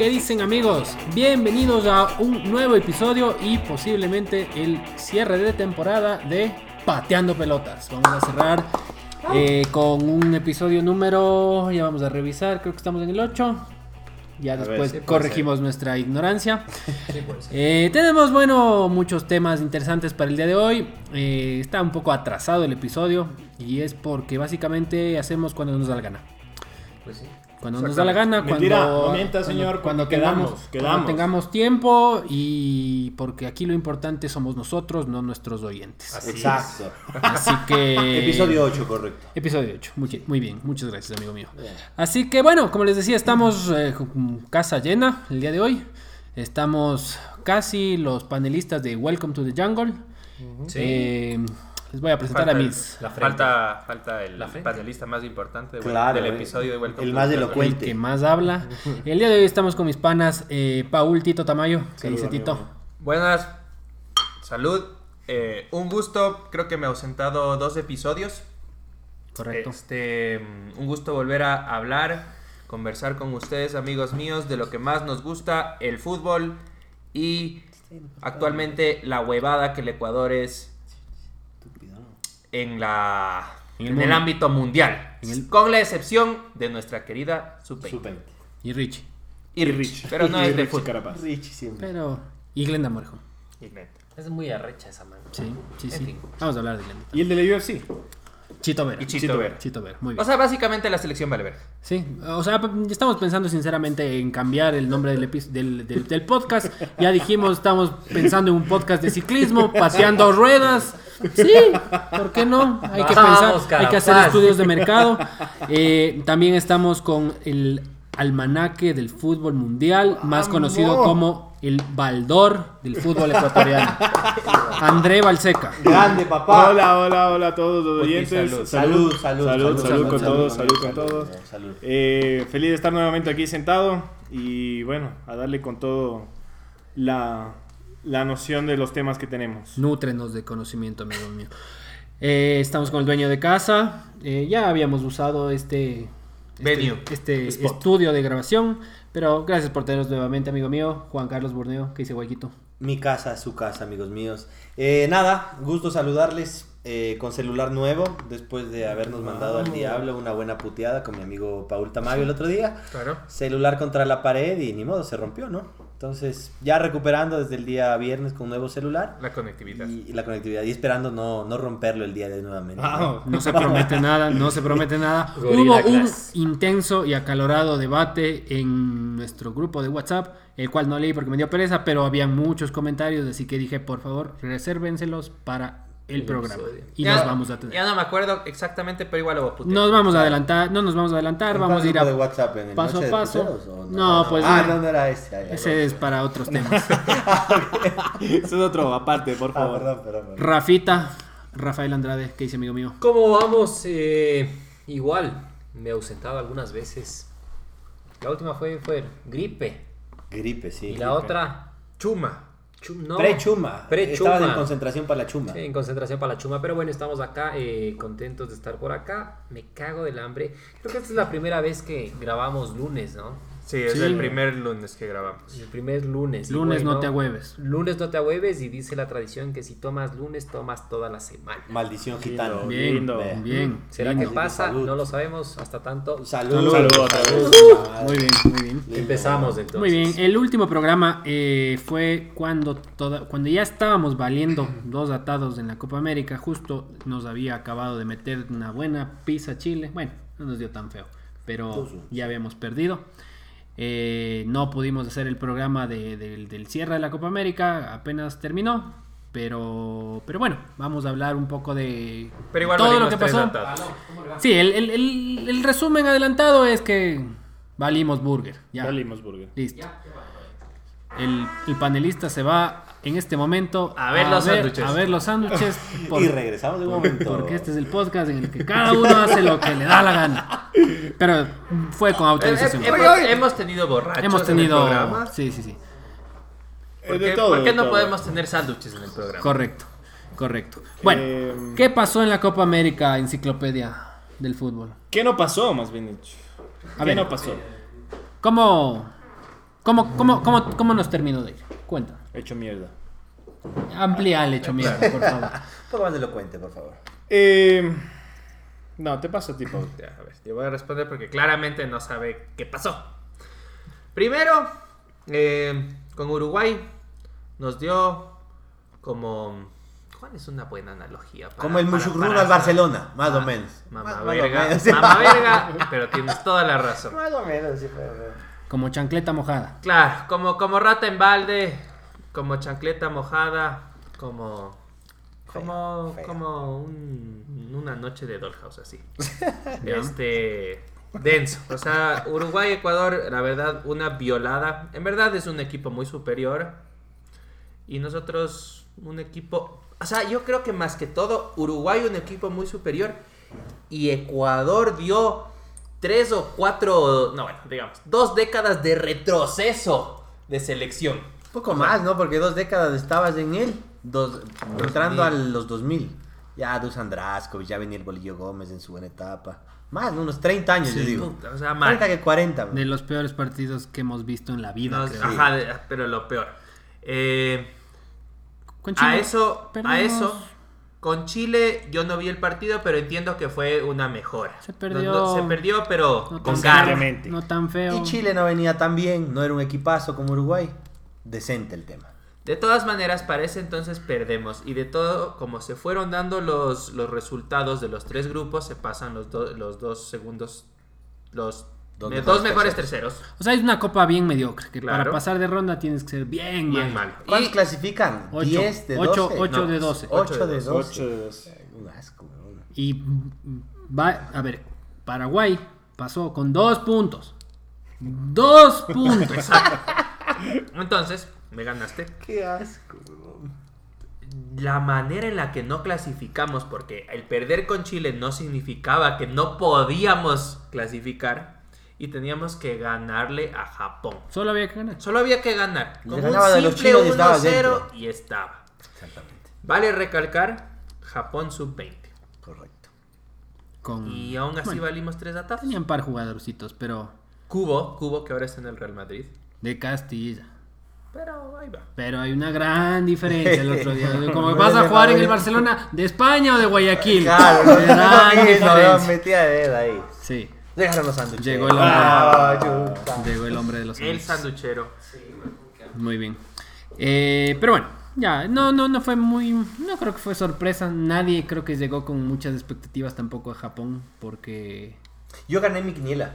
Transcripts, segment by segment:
¿Qué dicen amigos? Bienvenidos a un nuevo episodio y posiblemente el cierre de temporada de Pateando Pelotas. Vamos a cerrar eh, con un episodio número, ya vamos a revisar, creo que estamos en el 8. Ya después sí corregimos nuestra ignorancia. Eh, tenemos, bueno, muchos temas interesantes para el día de hoy. Eh, está un poco atrasado el episodio y es porque básicamente hacemos cuando nos da la gana. Pues sí. Cuando nos da la gana, Mentira, cuando, no mienta, señor, cuando, porque tengamos, quedamos, cuando quedamos. tengamos tiempo y porque aquí lo importante somos nosotros, no nuestros oyentes. Así Exacto. Así que... Episodio 8, correcto. Episodio 8. Muy, muy bien, muchas gracias, amigo mío. Así que bueno, como les decía, estamos eh, con casa llena el día de hoy. Estamos casi los panelistas de Welcome to the Jungle. Sí. Eh, les voy a presentar Falta a el- mis... La frente. falta, falta el La panelista más importante de- Claro, del eh, episodio de Welcome el más the el elocuente. que más habla. El día de hoy estamos con mis panas eh, Paul Tito Tamayo. ¿Qué dice amigo Tito? Buenas, salud. Eh, un gusto, creo que me he ausentado dos episodios. Correcto. Este, mm, un gusto volver a hablar, conversar con ustedes, amigos míos, de lo que más nos gusta, el fútbol y actualmente la huevada que el Ecuador es en la En en el el, mundo. ámbito mundial, En el- con la excepción de nuestra querida sub Super. Y Richie. y Rich, pero no Y es de Richie fútbol. Carapaz. Richie siempre. Pero... Y Glenda Morejo. Es muy arrecha esa mano. Sí, sí, En sí. fin. Vamos a hablar de Glenda. ¿Y el de la UFC? Chito Vera. Y Chito Vera. Chito Vera, muy bien. O sea, básicamente la selección vale ver. Sí, o sea, estamos pensando sinceramente en cambiar el nombre del, del, del- del podcast. Ya dijimos, estamos pensando en un podcast de ciclismo, paseando ruedas. Sí, ¿por qué no? Hay que Vamos, pensar, hay que hacer estudios de mercado. Eh, también estamos con el almanaque del fútbol mundial, más conocido como el Baldor del fútbol ecuatoriano. André Balseca. Grande, papá. Hola, hola, hola a todos los oyentes. salud. Salud, salud, salud, salud con todos, salud con todos. Salud. Eh, feliz de estar nuevamente aquí sentado y bueno, a darle con todo la, la noción de los temas que tenemos. Nútrenos de conocimiento, amigo mío. Eh, estamos con el dueño de casa. Eh, ya habíamos usado este, Venue. este Spot. estudio de grabación. Pero gracias por tenernos nuevamente, amigo mío. Juan Carlos Borneo, que dice Guayquito. Mi casa, su casa, amigos míos. Eh, nada, gusto saludarles eh, con celular nuevo, después de habernos mandado al diablo una buena puteada con mi amigo Paul Tamayo el otro día. Claro. Celular contra la pared y ni modo, se rompió, ¿no? Entonces, ya recuperando desde el día viernes con un nuevo celular La conectividad. y, y la conectividad y esperando no, no romperlo el día de hoy nuevamente. Vamos. No se promete nada, no se promete nada. Hubo un intenso y acalorado debate en nuestro grupo de WhatsApp, el cual no leí porque me dio pereza, pero había muchos comentarios, así que dije, por favor, resérvenselos para el programa. episodio. Y Ya- nos vamos a tener. Ya no me acuerdo exactamente, pero igual lo voy a putear. Nos vamos a adelantar, no nos vamos a adelantar, ¿En vamos a ir a de WhatsApp en el paso a paso. Puteros, o No, pues Ah, no. no, no era ese. ah, ya, Ese es para otros temas. Eso es otro aparte, por Ah, favor. perdón, perdón, perdón. Rafita, Rafael Andrade, ¿qué dice amigo mío? ¿Cómo vamos? Eh, igual, me he ausentado algunas veces. La última fue, fue gripe. Gripe, sí. y la otra, Chuma. Chum, no. Pre-chuma. Pre-chuma. Estabas en concentración para la chuma. Sí, en concentración para la chuma, pero bueno, estamos acá, eh, contentos de estar por acá. Me cago del hambre. Creo que esta es la primera vez que grabamos lunes, ¿no? Sí, es Sí. el primer lunes que grabamos. El primer lunes. Lunes no te agüeves. Lunes no te ahueves y dice la tradición que si tomas lunes, tomas toda la semana. Maldición gitano. Bien, Lindo. Bien. ¿Será lindo. que pasa? Salud. No lo sabemos hasta tanto. Salud. Salud, salud. Muy bien, muy bien. Lindo. Empezamos entonces. Muy bien, el último programa eh, fue cuando, toda, cuando ya estábamos valiendo dos atados en la Copa América, justo nos había acabado de meter una buena pizza Chile, bueno, no nos dio tan feo, pero ya habíamos perdido. Eh, no pudimos hacer el programa de- del- del cierre de la Copa América, apenas terminó, pero, pero bueno, vamos a hablar un poco de Pero igual todo lo que pasó. Sí, el, el- el- el resumen adelantado es que valimos burger. Ya. Valimos burger. Listo. El, el panelista se va en este momento A ver los sándwiches. A ver los sándwiches. por- Y regresamos de un momento. porque este es el podcast en el que cada uno hace lo que le da la gana. Pero fue con Eh, autorización. eh, hemos, hemos tenido borrachos Hemos en el tenido. programa. Sí, sí, sí. ¿Por Eh, de qué, todo, por qué no todo. podemos tener sándwiches en el programa? Correcto. Correcto. Bueno, Eh, ¿qué pasó en la Copa América Enciclopedia del Fútbol? ¿Qué no pasó, más bien dicho? A ¿Qué ver. no pasó? ¿Cómo, ¿Cómo, cómo, cómo, cómo nos terminó de ir? Cuenta. Hecho mierda. Amplía el hecho mierda, por favor. Un poco más elocuente, por favor. Eh, no, te pasa, tipo. Ya, a ver, yo voy a responder porque claramente no sabe qué pasó. Primero, eh, con Uruguay nos dio como... ¿Cuál es una buena analogía? para- Como el para al? Barcelona, más o Ah, menos. Mamá Más- más o verga, menos. mamá verga, pero tienes toda la razón. Más o menos, sí, pero- Como chancleta mojada. Claro, como, como rata en balde, como chancleta mojada, como... Como, un- una noche de Dollhouse así. este denso. O sea, Uruguay, Ecuador, la verdad, una violada. En verdad es un equipo muy superior. Y nosotros, un equipo. O sea, yo creo que más que todo, Uruguay un equipo muy superior. Y Ecuador dio tres o cuatro. No, bueno, digamos, dos décadas de retroceso de selección. Un poco más, ¿no? Porque dos décadas estabas en él. Dos, entrando a los 2000. Ya Dusan Draskovic, ya venía el Bolillo Gómez en su buena etapa. Más, ¿no? unos 30 años, yo digo. Puta, O sea. 30 que 40. De los peores partidos que hemos visto en la vida, No, creo. ajá, de- pero lo peor. Eh, Con a eso, a eso, con Chile yo no vi el partido, pero entiendo que fue una mejora. Se perdió. no- se perdió, pero No con Obviamente. No tan feo. Y Chile no venía tan bien, no era un equipazo como Uruguay. Decente el tema. De todas maneras, para ese entonces perdemos. Y de todo, como se fueron dando los, los resultados de los tres grupos, se pasan los, do- los dos segundos, los Dos me- mejores dos mejores terceros. O sea, es una copa bien mediocre. Que Claro. para pasar de ronda tienes que ser bien, Bien mal. mal. ¿Cuántos Y- clasifican? Ocho. 10 de 12. Ocho- ocho No, de 12. 8 de 12. 8 de 12. Un asco. Y va, a ver, Paraguay pasó con dos puntos. Dos puntos. Entonces, me ganaste. Qué asco, weón. la manera en la que no clasificamos, porque el perder con Chile no significaba que no podíamos clasificar y teníamos que ganarle a Japón. Solo había que ganar. Solo había que ganar. Con un ganaba de los simple chinos y estaba 1-0 dentro. y estaba. Exactamente. Vale recalcar, Japón sub-20. Correcto. Con... Y aún así Bueno, valimos tres atazos. Tenían par jugadorcitos, pero Cubo, Cubo que ahora está en el Real Madrid. De Castilla. Pero ahí va. Pero hay una gran diferencia el otro día. Como No vas a jugar en el Barcelona de España o de Guayaquil. Claro, no, no, no, metía de ahí. Sí, Déjanos los sándwiches. Llegó el hombre. Ah, llegó el hombre de los El sándwiches. sanduchero. Muy bien. Eh, pero bueno, ya, no, no, no fue muy. No creo que fue sorpresa. Nadie creo que llegó con muchas expectativas tampoco a Japón. Porque. Yo gané mi quiniela.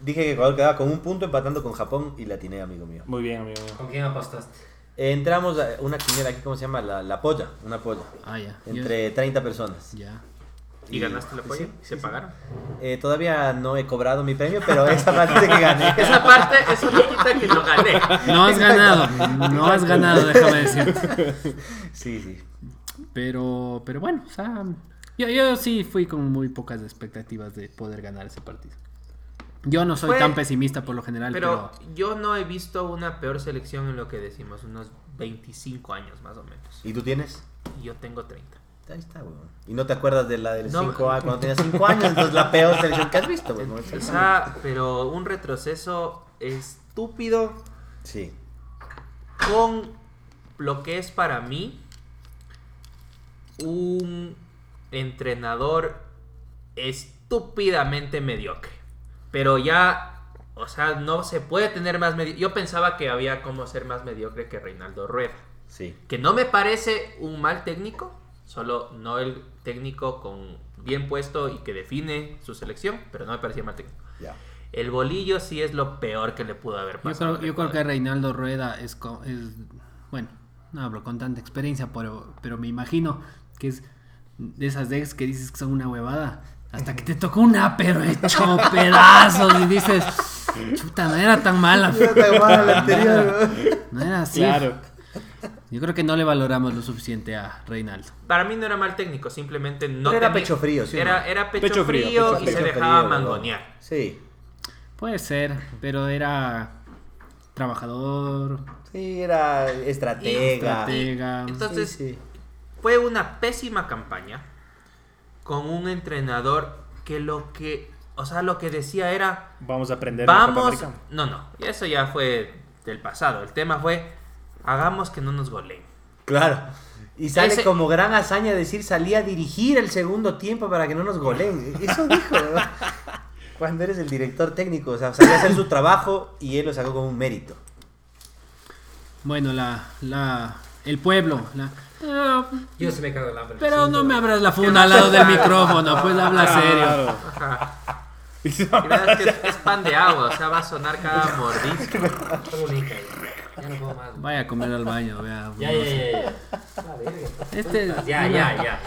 Dije que Ecuador quedaba con un punto empatando con Japón y la atiné, amigo mío. Muy bien, amigo mío. ¿Con quién apostaste? Entramos a una quiniela aquí, ¿cómo se llama? La, la polla, una polla. Ah, ya. Entre 30 personas. Ya. ¿Y ganaste la polla? sí, ¿Y se pagaron? Eh, todavía no he cobrado mi premio, pero esa parte que gané. Esa parte, eso no quita que lo gané. No has ganado. No has ganado, déjame decirte. Sí, sí. Pero, pero bueno, o sea, yo, yo sí fui con muy pocas expectativas de poder ganar ese partido. Yo no soy Fue- tan pesimista por lo general, Pero pero, yo no he visto una peor selección en lo que decimos, unos 25 años más o menos. ¿Y tú tienes? Yo tengo 30. Ahí está, weón. ¿Y no te acuerdas de la del No. 5A cuando tenías 5 años? Entonces la peor selección que has visto, weón. O sea, pero un retroceso estúpido Sí. con lo que es para mí un entrenador estúpidamente mediocre. Pero ya, o sea, no se puede tener más mediocre. Yo pensaba que había como ser más mediocre que Reinaldo Rueda. Sí. Que no me parece un mal técnico, solo no el técnico con bien puesto y que define su selección, pero no me parecía mal técnico. Ya. El bolillo sí es lo peor que le pudo haber yo pasado. creo, yo creo que Reinaldo Rueda es, co- es, bueno, no hablo con tanta experiencia, pero, pero me imagino que es de esas decks que dices que son una huevada. Hasta que te tocó una, pero hecho pedazos y dices, chuta, no era tan mala. No era así. Claro. Yo creo que no le valoramos lo suficiente a Reinaldo. Para mí no era mal técnico, simplemente no Pero era tenía- pecho frío, ¿sí Era, no? era pecho, Pecho frío, frío, pecho y Pecho se frío, dejaba weón. mangonear. Sí. Puede ser, pero era trabajador, Sí, era estratega. estratega. Entonces, Sí, sí. fue una pésima campaña con un entrenador que lo que, o sea, lo que decía era Vamos a aprender. de la Copa Vamos. No, no. Eso ya fue del pasado. El tema fue, hagamos que no nos goleen. Claro. Y sale Ese- como gran hazaña decir, salí a dirigir el segundo tiempo para que no nos goleen. Eso dijo. ¿no? Cuando eres el director técnico, o sea, salió a hacer su trabajo y él lo sacó como un mérito. Bueno, la, la, el pueblo. la- Ah, Yo se me cago el hambre. pero Sí, no me abras la funda al lado del micrófono, pues habla serio. Claro. Ajá. Y verás que es, es pan de agua, o sea, va a sonar cada mordisco. Ya Ya no puedo más. Vaya a comer al baño, vea. Ya, ya, ya. ya. Este Ya, ya, ya.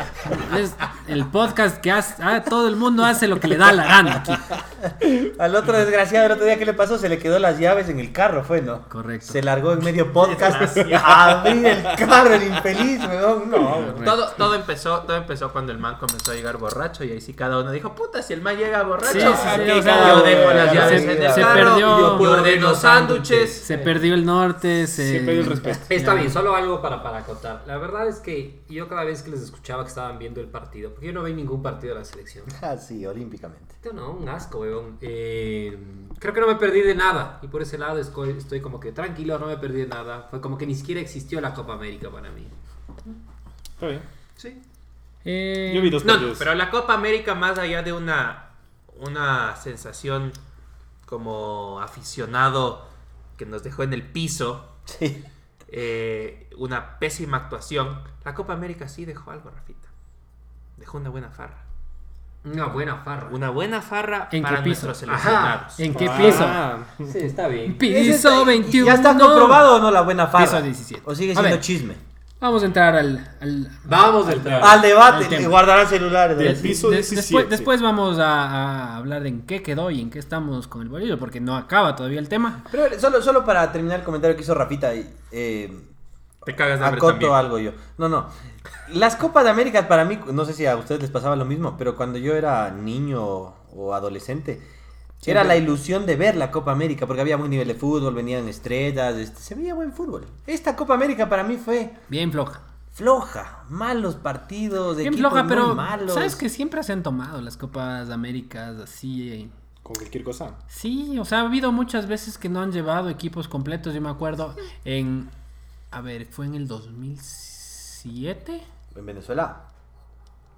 es el podcast que hace, ah, todo el mundo hace lo que le da la gana aquí. Al otro desgraciado, el otro día que le pasó, se le quedó las llaves en el carro, fue, ¿no? Correcto. Se largó en medio podcast a abrir el carro, el infeliz, weón. No, weón. Todo, todo, empezó, todo empezó cuando el man comenzó a llegar borracho y ahí sí cada uno dijo, puta, si el man llega borracho, Sí, yo dejo las se- llaves en el se carro, perdió. yo ordeno sándwiches. Se perdió el norte, se... Se perdió el respeto. Está Ya. bien, solo algo para, para contar. La verdad es que yo cada vez que les escuchaba que estaban viendo el partido, porque yo no vi ningún partido de la selección. Ah, sí, olímpicamente. Esto no, un asco, weón. Eh, creo que no me perdí de nada. Y por ese lado estoy, estoy como que tranquilo, no me perdí de nada. Fue como que ni siquiera existió la Copa América para mí. Está bien. Sí. Eh, Yo vi dos No, no, partidos. pero la Copa América, más allá de una, una sensación como aficionado que nos dejó en el piso, Sí. eh, una pésima actuación, la Copa América sí dejó algo, Rafita. Dejó una buena farra. Una buena farra. Una buena farra ¿En para qué piso? nuestros seleccionados. ¿En qué Ah, piso? Sí, está bien. Piso 21. ¿Ya está comprobado o no la buena farra? Piso 17. ¿O sigue siendo chisme? Vamos a entrar al... al- Vamos. Al debate, Al y guardarán celulares. Del ¿no? piso de- 17. después, después vamos a, a hablar de en qué quedó y en qué estamos con el bolillo, porque no acaba todavía el tema. Pero solo, solo para terminar el comentario que hizo Rafita, eh, Te cagas de acoto también. algo yo. No, no. Las Copas de América para mí, no sé si a ustedes les pasaba lo mismo, pero cuando yo era niño o adolescente, era la ilusión de ver la Copa América, porque había buen nivel de fútbol, venían estrellas, este, se veía buen fútbol. Esta Copa América para mí fue Bien floja. floja, malos partidos, Bien equipos floja, muy pero malos. sabes que siempre se han tomado las Copas Américas así. eh, Con cualquier cosa. Sí, o sea, ha habido muchas veces que no han llevado equipos completos. Yo me acuerdo en. A ver, fue en el 2007. En Venezuela.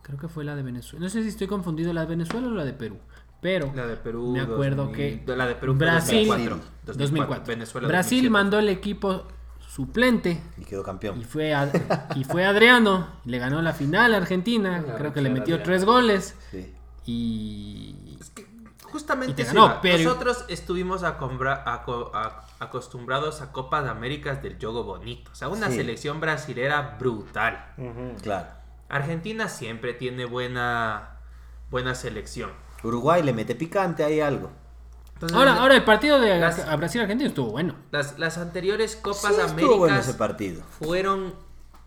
Creo que fue la de Venezuela. No sé si estoy confundido, la de Venezuela o la de Perú. Pero La de Perú. me acuerdo 2000, que La de Perú fue Brasil 2004. 2004. Venezuela Brasil 2007. mandó el equipo suplente Y quedó campeón. y fue, y fue Adriano. Le ganó la final a Argentina. La Creo que le Adriano. metió tres goles. Sí. Y. Justamente Y te eso ganó, iba. pero- nosotros estuvimos acombra- aco- a- acostumbrados a Copas de Américas del Yogo Bonito. O sea, una Sí. selección brasilera brutal. Claro. Argentina siempre tiene buena, buena selección. Uruguay le mete picante ahí algo. Entonces, Ahora, ahora el partido de Las- a Brasil-Argentina estuvo bueno. las, las anteriores Copas Sí, estuvo bueno Américas ese partido. fueron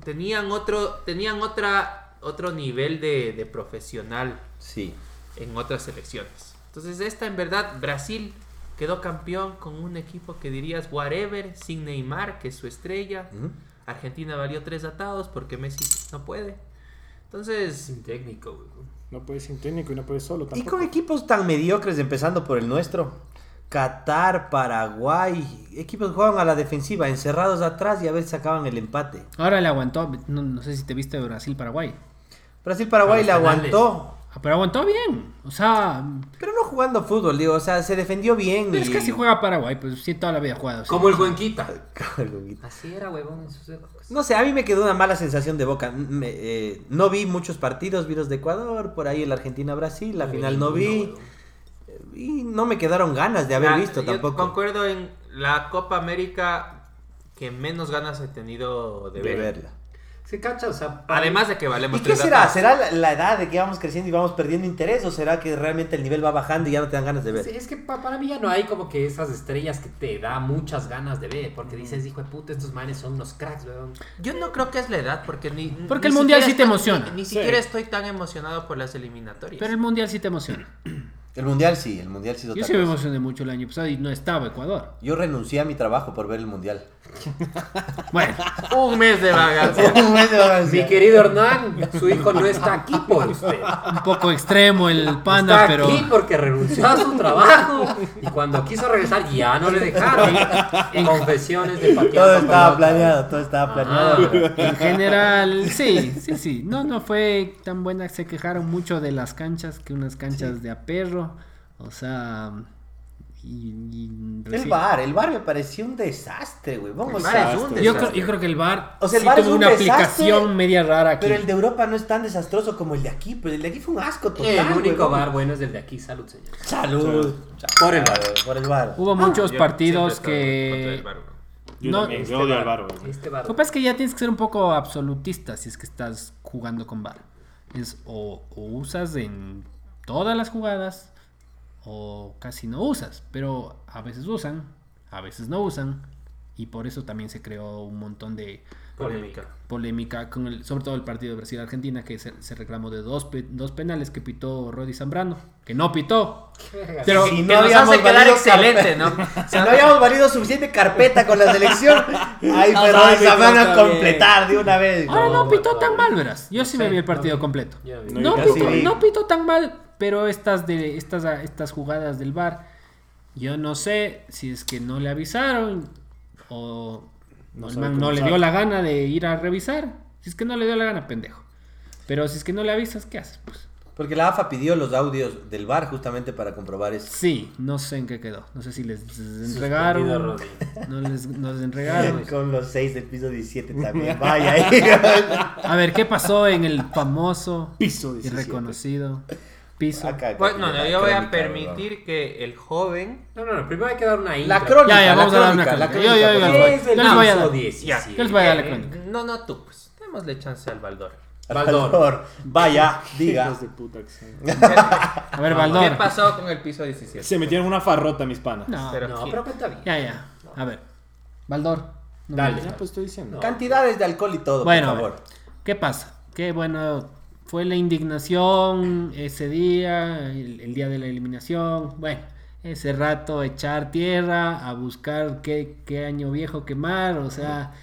tenían otro tenían otra otro nivel de, de profesional Sí. en otras selecciones. Entonces esta en verdad Brasil quedó campeón con un equipo que dirías whatever sin Neymar que es su estrella. Argentina valió tres atados porque Messi no puede. Entonces Sin técnico, güey. No puedes sin técnico y no puedes solo Y tampoco. con equipos tan mediocres, empezando por el nuestro. Qatar, Paraguay, equipos que juegan a la defensiva, encerrados atrás y a ver si sacaban el empate. Ahora le aguantó. No, no sé si te viste Brasil-Paraguay. Brasil-Paraguay le aguantó, Pero aguantó bien. O sea, pero no jugando fútbol, digo, o sea, se defendió bien. pero es que si juega Paraguay, pues sí, toda la vida ha jugado. Como el Cuenquita. Así era, huevón, en sus épocas. No sé, a mí me quedó una mala sensación de boca. Me- eh, no vi muchos partidos, vi los de Ecuador, por ahí el Argentina-Brasil, la No vi final no vi. Y no me quedaron ganas de haber la- visto yo tampoco. concuerdo en la Copa América que menos ganas he tenido de, de ver. verla. Se cacha, o sea. para- Además de que valemos ¿Y qué será? ¿Será la, la edad de que vamos creciendo y vamos perdiendo interés? ¿O será que realmente el nivel va bajando y ya no te dan ganas de ver? Sí, Es que pa- para mí ya no hay como que esas estrellas que te da muchas ganas de ver. Porque dices, hijo de puta, estos manes son unos cracks, weón. Yo no creo que es la edad, porque ni. Porque ni el Mundial sí te emociona. Ni, ni Sí. siquiera estoy tan emocionado por las eliminatorias. Pero el mundial sí te emociona. El mundial sí, el mundial sí es Yo sí me cosa. emocioné mucho el año pasado y no estaba Ecuador. Yo renuncié a mi trabajo por ver el mundial. Bueno, Un mes de vagancia. Un mes de vacaciones. Mi querido Hernán, su hijo no está aquí por usted. un poco extremo el panda, está pero aquí porque renunció a su trabajo y cuando quiso regresar ya no le dejaron. Confesiones de Pateando Todo estaba planeado, todo estaba planeado. pero- en general, sí, sí, sí. No, no fue tan buena. Se quejaron mucho de las canchas, que unas canchas de a perro. O sea, y, y El bar, el bar me pareció un desastre, güey. Vamos bar a- Yo creo, yo creo que el bar, O sea, el sí es tuvo un una desastre, aplicación media rara aquí. Pero el de Europa no es tan desastroso como el de aquí, pero el de aquí fue un asco total. El único güey. bar bueno es el de aquí. Salud, señor. Salud. Por el bar. Por el bar. Hubo muchos Yo partidos que... Yo No, también, este yo odio al bar. bar, güey. Este bar. Lo que pasa es que ya tienes que ser un poco absolutista si es que estás jugando con VAR. Es o, o usas en todas las jugadas o casi no usas. Pero a veces usan, a veces no usan. Y por eso también se creó un montón de Polémica. polémica, con el, sobre todo el partido de Brasil-Argentina, que se, se reclamó de dos, pe- dos penales que pitó Rodi Zambrano, que no pitó. Pero Si Que nos hace quedar excelente, ¿no? Si no habíamos valido suficiente carpeta con la selección, ahí fue No, no, Zambrano a completar de una vez. ahora no, No, pitó no, tan no. mal, verás. Yo sí me vi el partido no, completo. Vi. No, No, pitó, no pitó tan mal, pero estas de estas, estas jugadas del bar, yo no sé si es que no le avisaron o No el man no le dio la gana de ir a revisar. Si es que no le dio la gana, pendejo. Pero si es que no le avisas, ¿qué haces? Pues Porque la AFA pidió los audios del bar justamente para comprobar eso. sí, no sé en qué quedó. No sé si les, entregaron. No les, no les entregaron. Con los seis del piso 17 también. Vaya ahí. A ver, ¿qué pasó en el famoso Piso y 17. reconocido piso? Acá, acá Pues, no, no, yo voy a permitir que el joven. No, no, no. Primero hay que dar una intro. La crónica, Ya, ya, vamos la a dar una crónica, la crónica. Yo- yo- yo-. ¿Qué es el Yo les voy a dar- 17? Yo les voy a dar la Eh, crónica. No, no tú, pues. Démosle chance al Baldor. Baldor. Baldor, Vaya, diga. Hijos de puta que son. A ver, ¿Qué Baldor. pasó con el piso 17? Se metieron una farrota, mis panas. No, Pero- No, pero cuenta bien. ya, ya. A ver. Baldor. Dale. Ya, pues estoy diciendo. Cantidades de alcohol y todo, Bueno, por favor. ¿qué pasa? Que bueno, fue la indignación ese día, el, el día de la eliminación. Bueno, ese rato echar tierra, a buscar qué, qué año viejo quemar, o sea,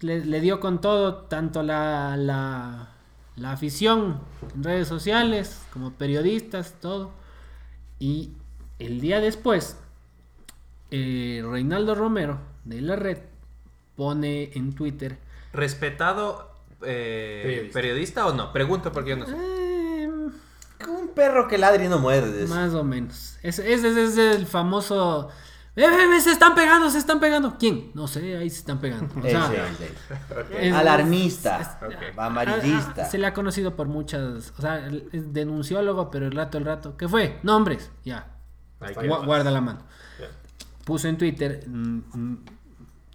le dio con todo, tanto la, la, la afición en redes sociales como periodistas, todo. Y el día después, eh, Reinaldo Romero de la red pone en Twitter ¿Respetado eh, Periodista. periodista. o no? Pregunto porque yo no sé. Eh, Un perro que ladri no muerde. más o menos. Ese es el famoso. "Eh, se están pegando, se están pegando. ¿Quién? No sé, ahí se están pegando. O sea, Ese, ese. es- Alarmista, Ok. amarillista. Ah, ah, se le ha conocido por muchas. O sea, es denunciólogo, pero el rato, el rato. ¿Qué fue? Nombres. Ya. Guarda la mano. Puso en Twitter. mm, mm,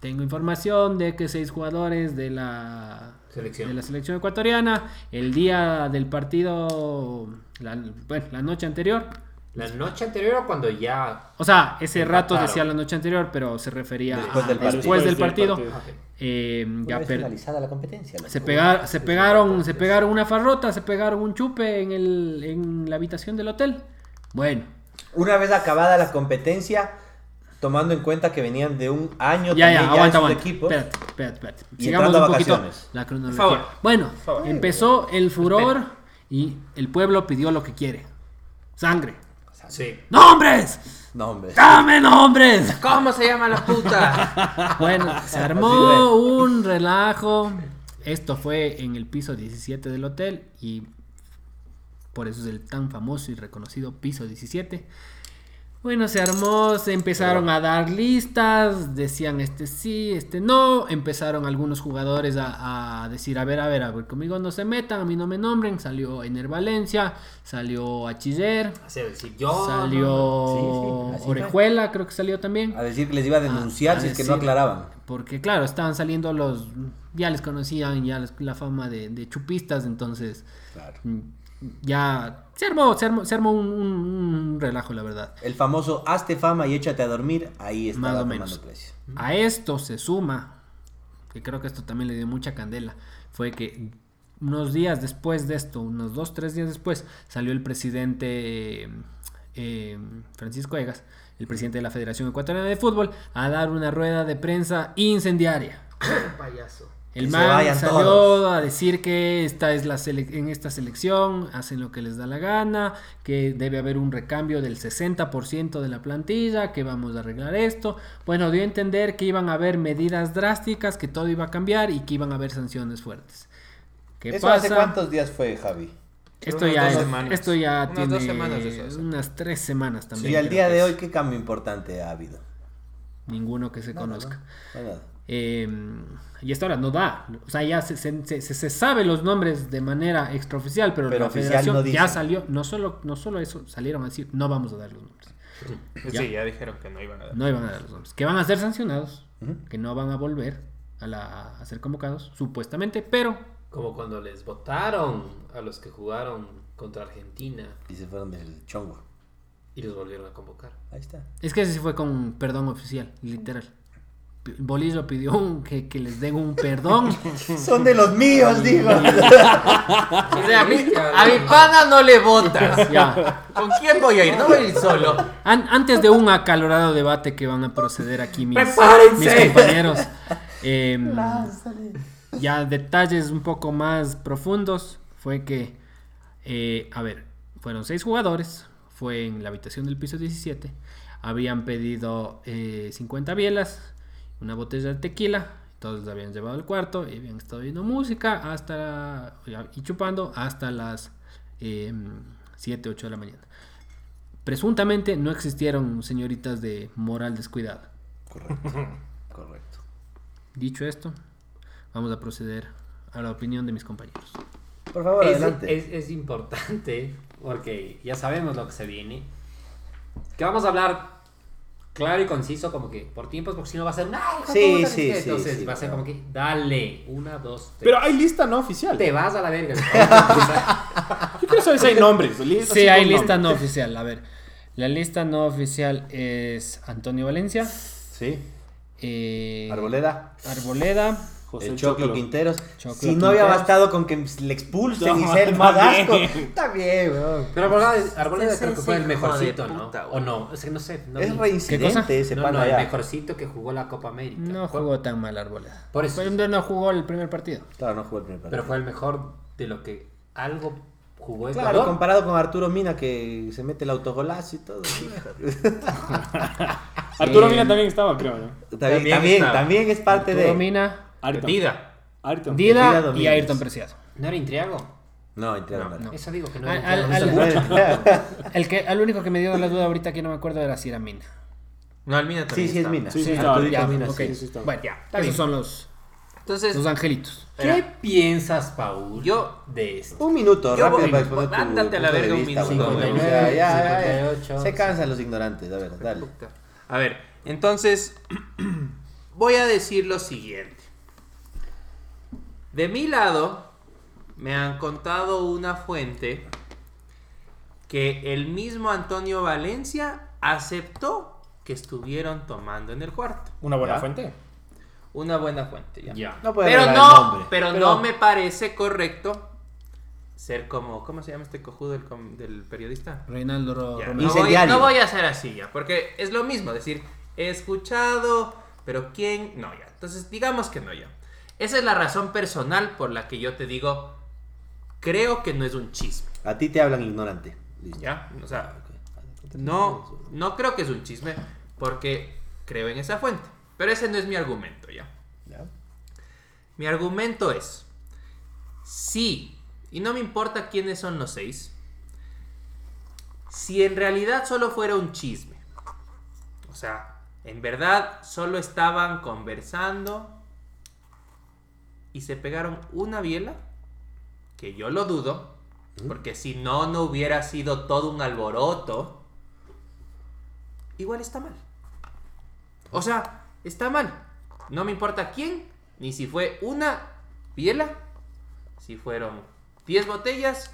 tengo información de que seis jugadores de la Selección. de la selección ecuatoriana el día del partido la, bueno, la noche anterior La noche anterior o cuando ya. o sea ese rato decía la noche anterior pero se refería Después a del partido. después del Después del partido, partido. eh, ya per- finalizada la competencia. se, pegar- se pegaron se pegaron una farrota se pegaron un chupe en el en la habitación del hotel bueno Una vez acabada la competencia, tomando en cuenta que venían de un año Ya, también ya, ya aguanta, aguanta. equipos. Espérate, espérate, espérate. Y Sigamos un a poquito la cronología. Favor, Bueno, favor. empezó el furor y el pueblo pidió lo que quiere. Sangre. Sí. ¡Nombres! No, hombre. ¡Dame nombres! ¿Cómo se llama la puta? Bueno, se armó un relajo. Esto fue en el piso 17 del hotel y por eso es el tan famoso y reconocido piso 17. Bueno, se armó, se empezaron a dar listas, decían este sí, este no, empezaron algunos jugadores a, a decir, a ver, a ver, a ver, conmigo no se metan, a mí no me nombren, salió Ener Valencia, salió Achiller, salió Sí, sí. Orejuela, creo que salió también. A decir que les iba a denunciar si es que no aclaraban. Porque claro, estaban saliendo los, ya les conocían ya les- la fama de, de chupistas, entonces Claro. Ya se armó, se armó, se armó un, un- un relajo, la verdad. El famoso hazte fama y échate a dormir, ahí estaba Más o tomando menos. precio. A esto se suma, que creo que esto también le dio mucha candela, fue que unos días después de esto, unos dos, tres días después, salió el presidente eh, Francisco Egas, el presidente de la Federación Ecuatoriana de Fútbol, a dar una rueda de prensa incendiaria. Payaso. El man salió todos. a decir que esta es la sele- en esta selección hacen lo que les da la gana, que debe haber un recambio del 60% de la plantilla, que vamos a arreglar esto. Bueno, dio a entender que iban a haber medidas drásticas, que todo iba a cambiar y que iban a haber sanciones fuertes. ¿Qué ¿Eso pasa? hace cuántos días fue, Javi? Esto ya, es- esto ya Unas tiene dos semanas de eso hace. unas tres semanas también. y al día de hoy, ¿qué cambio importante ha habido? Ninguno que se conozca. No. Eh, y hasta ahora no da. O sea, ya se, se, se- se sabe los nombres de manera extraoficial, pero, Pero la oficial federación no ya salió. No solo, no solo eso, salieron a decir, no vamos a dar los nombres. Ya. Sí, ya dijeron que no iban a dar. No iban a dar los nombres. Que van a ser sancionados, que no van a volver a, la- a ser convocados, supuestamente, pero Como cuando les votaron a los que jugaron contra Argentina Y se fueron del chongo. y los volvieron a convocar. Ahí está. es que ese sí fue con perdón oficial, literal. Bolillo pidió un- que, que les den un perdón. Son de los míos, digo. O sea, a mi, a mi pana no le votas. ya. ¿Con quién voy a ir? No voy a ir solo. An- antes de un acalorado debate que van a proceder aquí mis, ¡Prepárense! mis compañeros, em, ya detalles un poco más profundos, fue que, eh, a ver, fueron seis jugadores, fue en la habitación del piso 17, habían pedido eh, 50 bielas, una botella de tequila, todos la habían llevado al cuarto y habían estado viendo música hasta y chupando hasta las 7, 8 de la mañana. Presuntamente no existieron señoritas de moral descuidada. Correcto. Correcto. Dicho esto, vamos a proceder a la opinión de mis compañeros. Por favor, Es, adelante. es- es importante porque ya sabemos lo que se viene. Que vamos a hablar claro y conciso, como que por tiempos, porque si no va a ser. "Ay, hijo de Sí, puta", sí, sí, Entonces sí, va a ser claro. como que, dale, una, dos, tres. Pero hay lista no oficial. te vas a la verga. Yo quiero saber si hay nombres. lista Sí, hay lista nombres. no oficial. A ver, la lista no oficial es Antonio Valencia, Sí. eh, Arboleda. Arboleda, José el Choclo, Choclo. Quinteros. Choclo si no había bastado con que le expulsen No, y sea el más asco. Está bien, weón. Pero Arboleda, creo que fue el mejorcito, ¿no? puta, O no, es que no sé. No Es vi. reincidente cosa? ese No, no, el ya. mejorcito que jugó la Copa América. no jugó tan mal Arboleda. Por eso. Pero no jugó el primer partido. Claro, no jugó el primer partido. Pero fue el mejor de lo que algo jugó Claro, Ecuador. comparado con Arturo Mina que se mete el autogolazo y todo. Arturo Mina también estaba, creo. ¿no? también, También también, está. también es parte Arturo de. Mina, Ayrton. Dida. Ayrton. Dida Dida y. Ayrton Preciado. ¿No era Intriago? No, mal. Eso digo que no era al- Intriago. al- El que, al único que me dio la duda ahorita que no me acuerdo era si era Mina. No, el Mina Sí, también sí es está. Mina. Sí, sí, Arturito estaba. Ya, Mina, sí. sí está. Bueno, Ya, está esos bien. son los, Entonces, los angelitos. ¿Qué piensas, Paul, Yo- de esto? Un minuto, Yo rápido voy- para exponer tu ándate a la verga un minuto, ya, ya, ya. 58. Se cansan los ignorantes, a ver, dale. A ver, entonces voy a decir lo siguiente. De mi lado, me han contado una fuente que el mismo Antonio Valencia aceptó que estuvieron tomando en el cuarto. Una buena ¿Ya? fuente. Una buena fuente, ya. Ya. No puede Pero no, el nombre. pero, Pero- no me parece correcto ser como, ¿cómo se llama este cojudo del, periodista? Reinaldo Romero. no, voy, no voy a hacer así ya, porque es lo mismo, decir, he escuchado, pero ¿quién? No, ya. Entonces, digamos que no, ya. Esa es la razón personal por la que yo te digo, creo que no es un chisme, A ti te hablan ignorante. ¿ya? O sea, no, no creo que es un chisme, porque creo en esa fuente. Pero ese no es mi argumento, ¿ya? Ya. Mi argumento es, sí, y no me importa quiénes son los seis, si en realidad solo fuera un chisme, o sea, en verdad solo estaban conversando y se pegaron una biela, que yo lo dudo, porque si no, no hubiera sido todo un alboroto, igual está mal. O sea, está mal. No me importa quién, ni si fue una biela, si fueron 10 botellas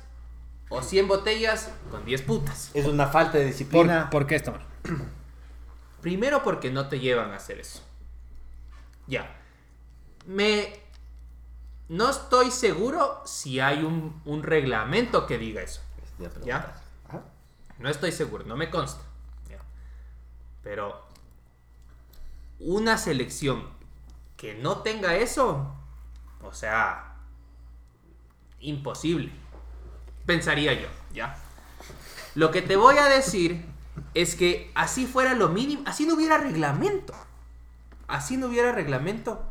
o 100 botellas con 10 putas. Es una falta de ¿Por, disciplina. por qué está mal? Primero porque no te llevan a hacer eso. Ya. Me... No estoy seguro si hay un, un reglamento que diga eso. No estoy seguro, no me consta. Ya. Pero una selección que no tenga eso, o sea, imposible. Pensaría yo, ¿ya? Lo que te voy a decir es que así fuera lo mínimo, así no hubiera reglamento. Así no hubiera reglamento.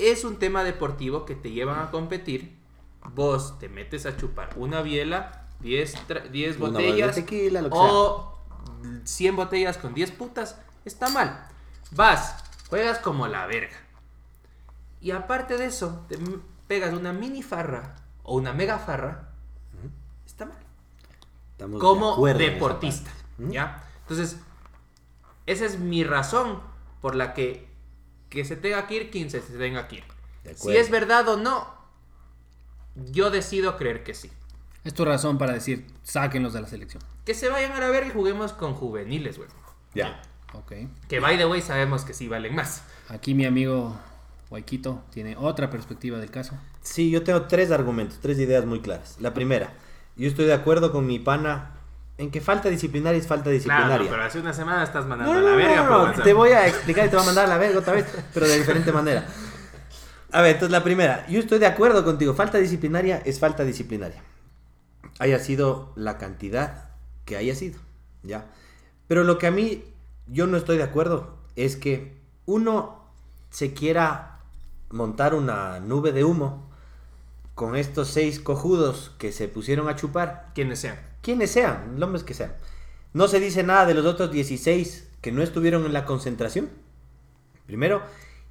Es un tema deportivo que te llevan a competir. Vos te metes a chupar una biela, 10 tra- 10 Una botella de botellas tequila, o 100 botellas con 10 putas. Está mal. Vas, juegas como la verga. Y aparte de eso, te pegas una mini farra o una mega farra. Está mal Estamos como deportista. ¿Ya? Entonces, esa es mi razón por la que que se tenga que ir, quien se se tenga que ir. Si es verdad o no, yo decido creer que sí. Es tu razón para decir, sáquenlos de la selección. Que se vayan a la verga y juguemos con juveniles, güey. Ya. Ok. Que by the way sabemos que sí valen más. Aquí mi amigo Waikito tiene otra perspectiva del caso. Sí, yo tengo tres argumentos, tres ideas muy claras. La primera, yo estoy de acuerdo con mi pana en que falta disciplinaria es falta Claro, disciplinaria. no, pero hace una semana estás mandando No, a la verga no, no, WhatsApp. te voy a explicar y te voy a mandar a la verga otra vez, pero de diferente manera. A ver, entonces la primera, yo estoy de acuerdo contigo, falta disciplinaria es falta disciplinaria. Haya sido la cantidad que haya sido, ¿ya? Pero lo que a mí yo no estoy de acuerdo es que uno se quiera montar una nube de humo con estos seis cojudos que se pusieron a chupar Quienes sean. Quienes sean, los hombres que sean. No se dice nada de los otros 16 que no estuvieron en la concentración. Primero.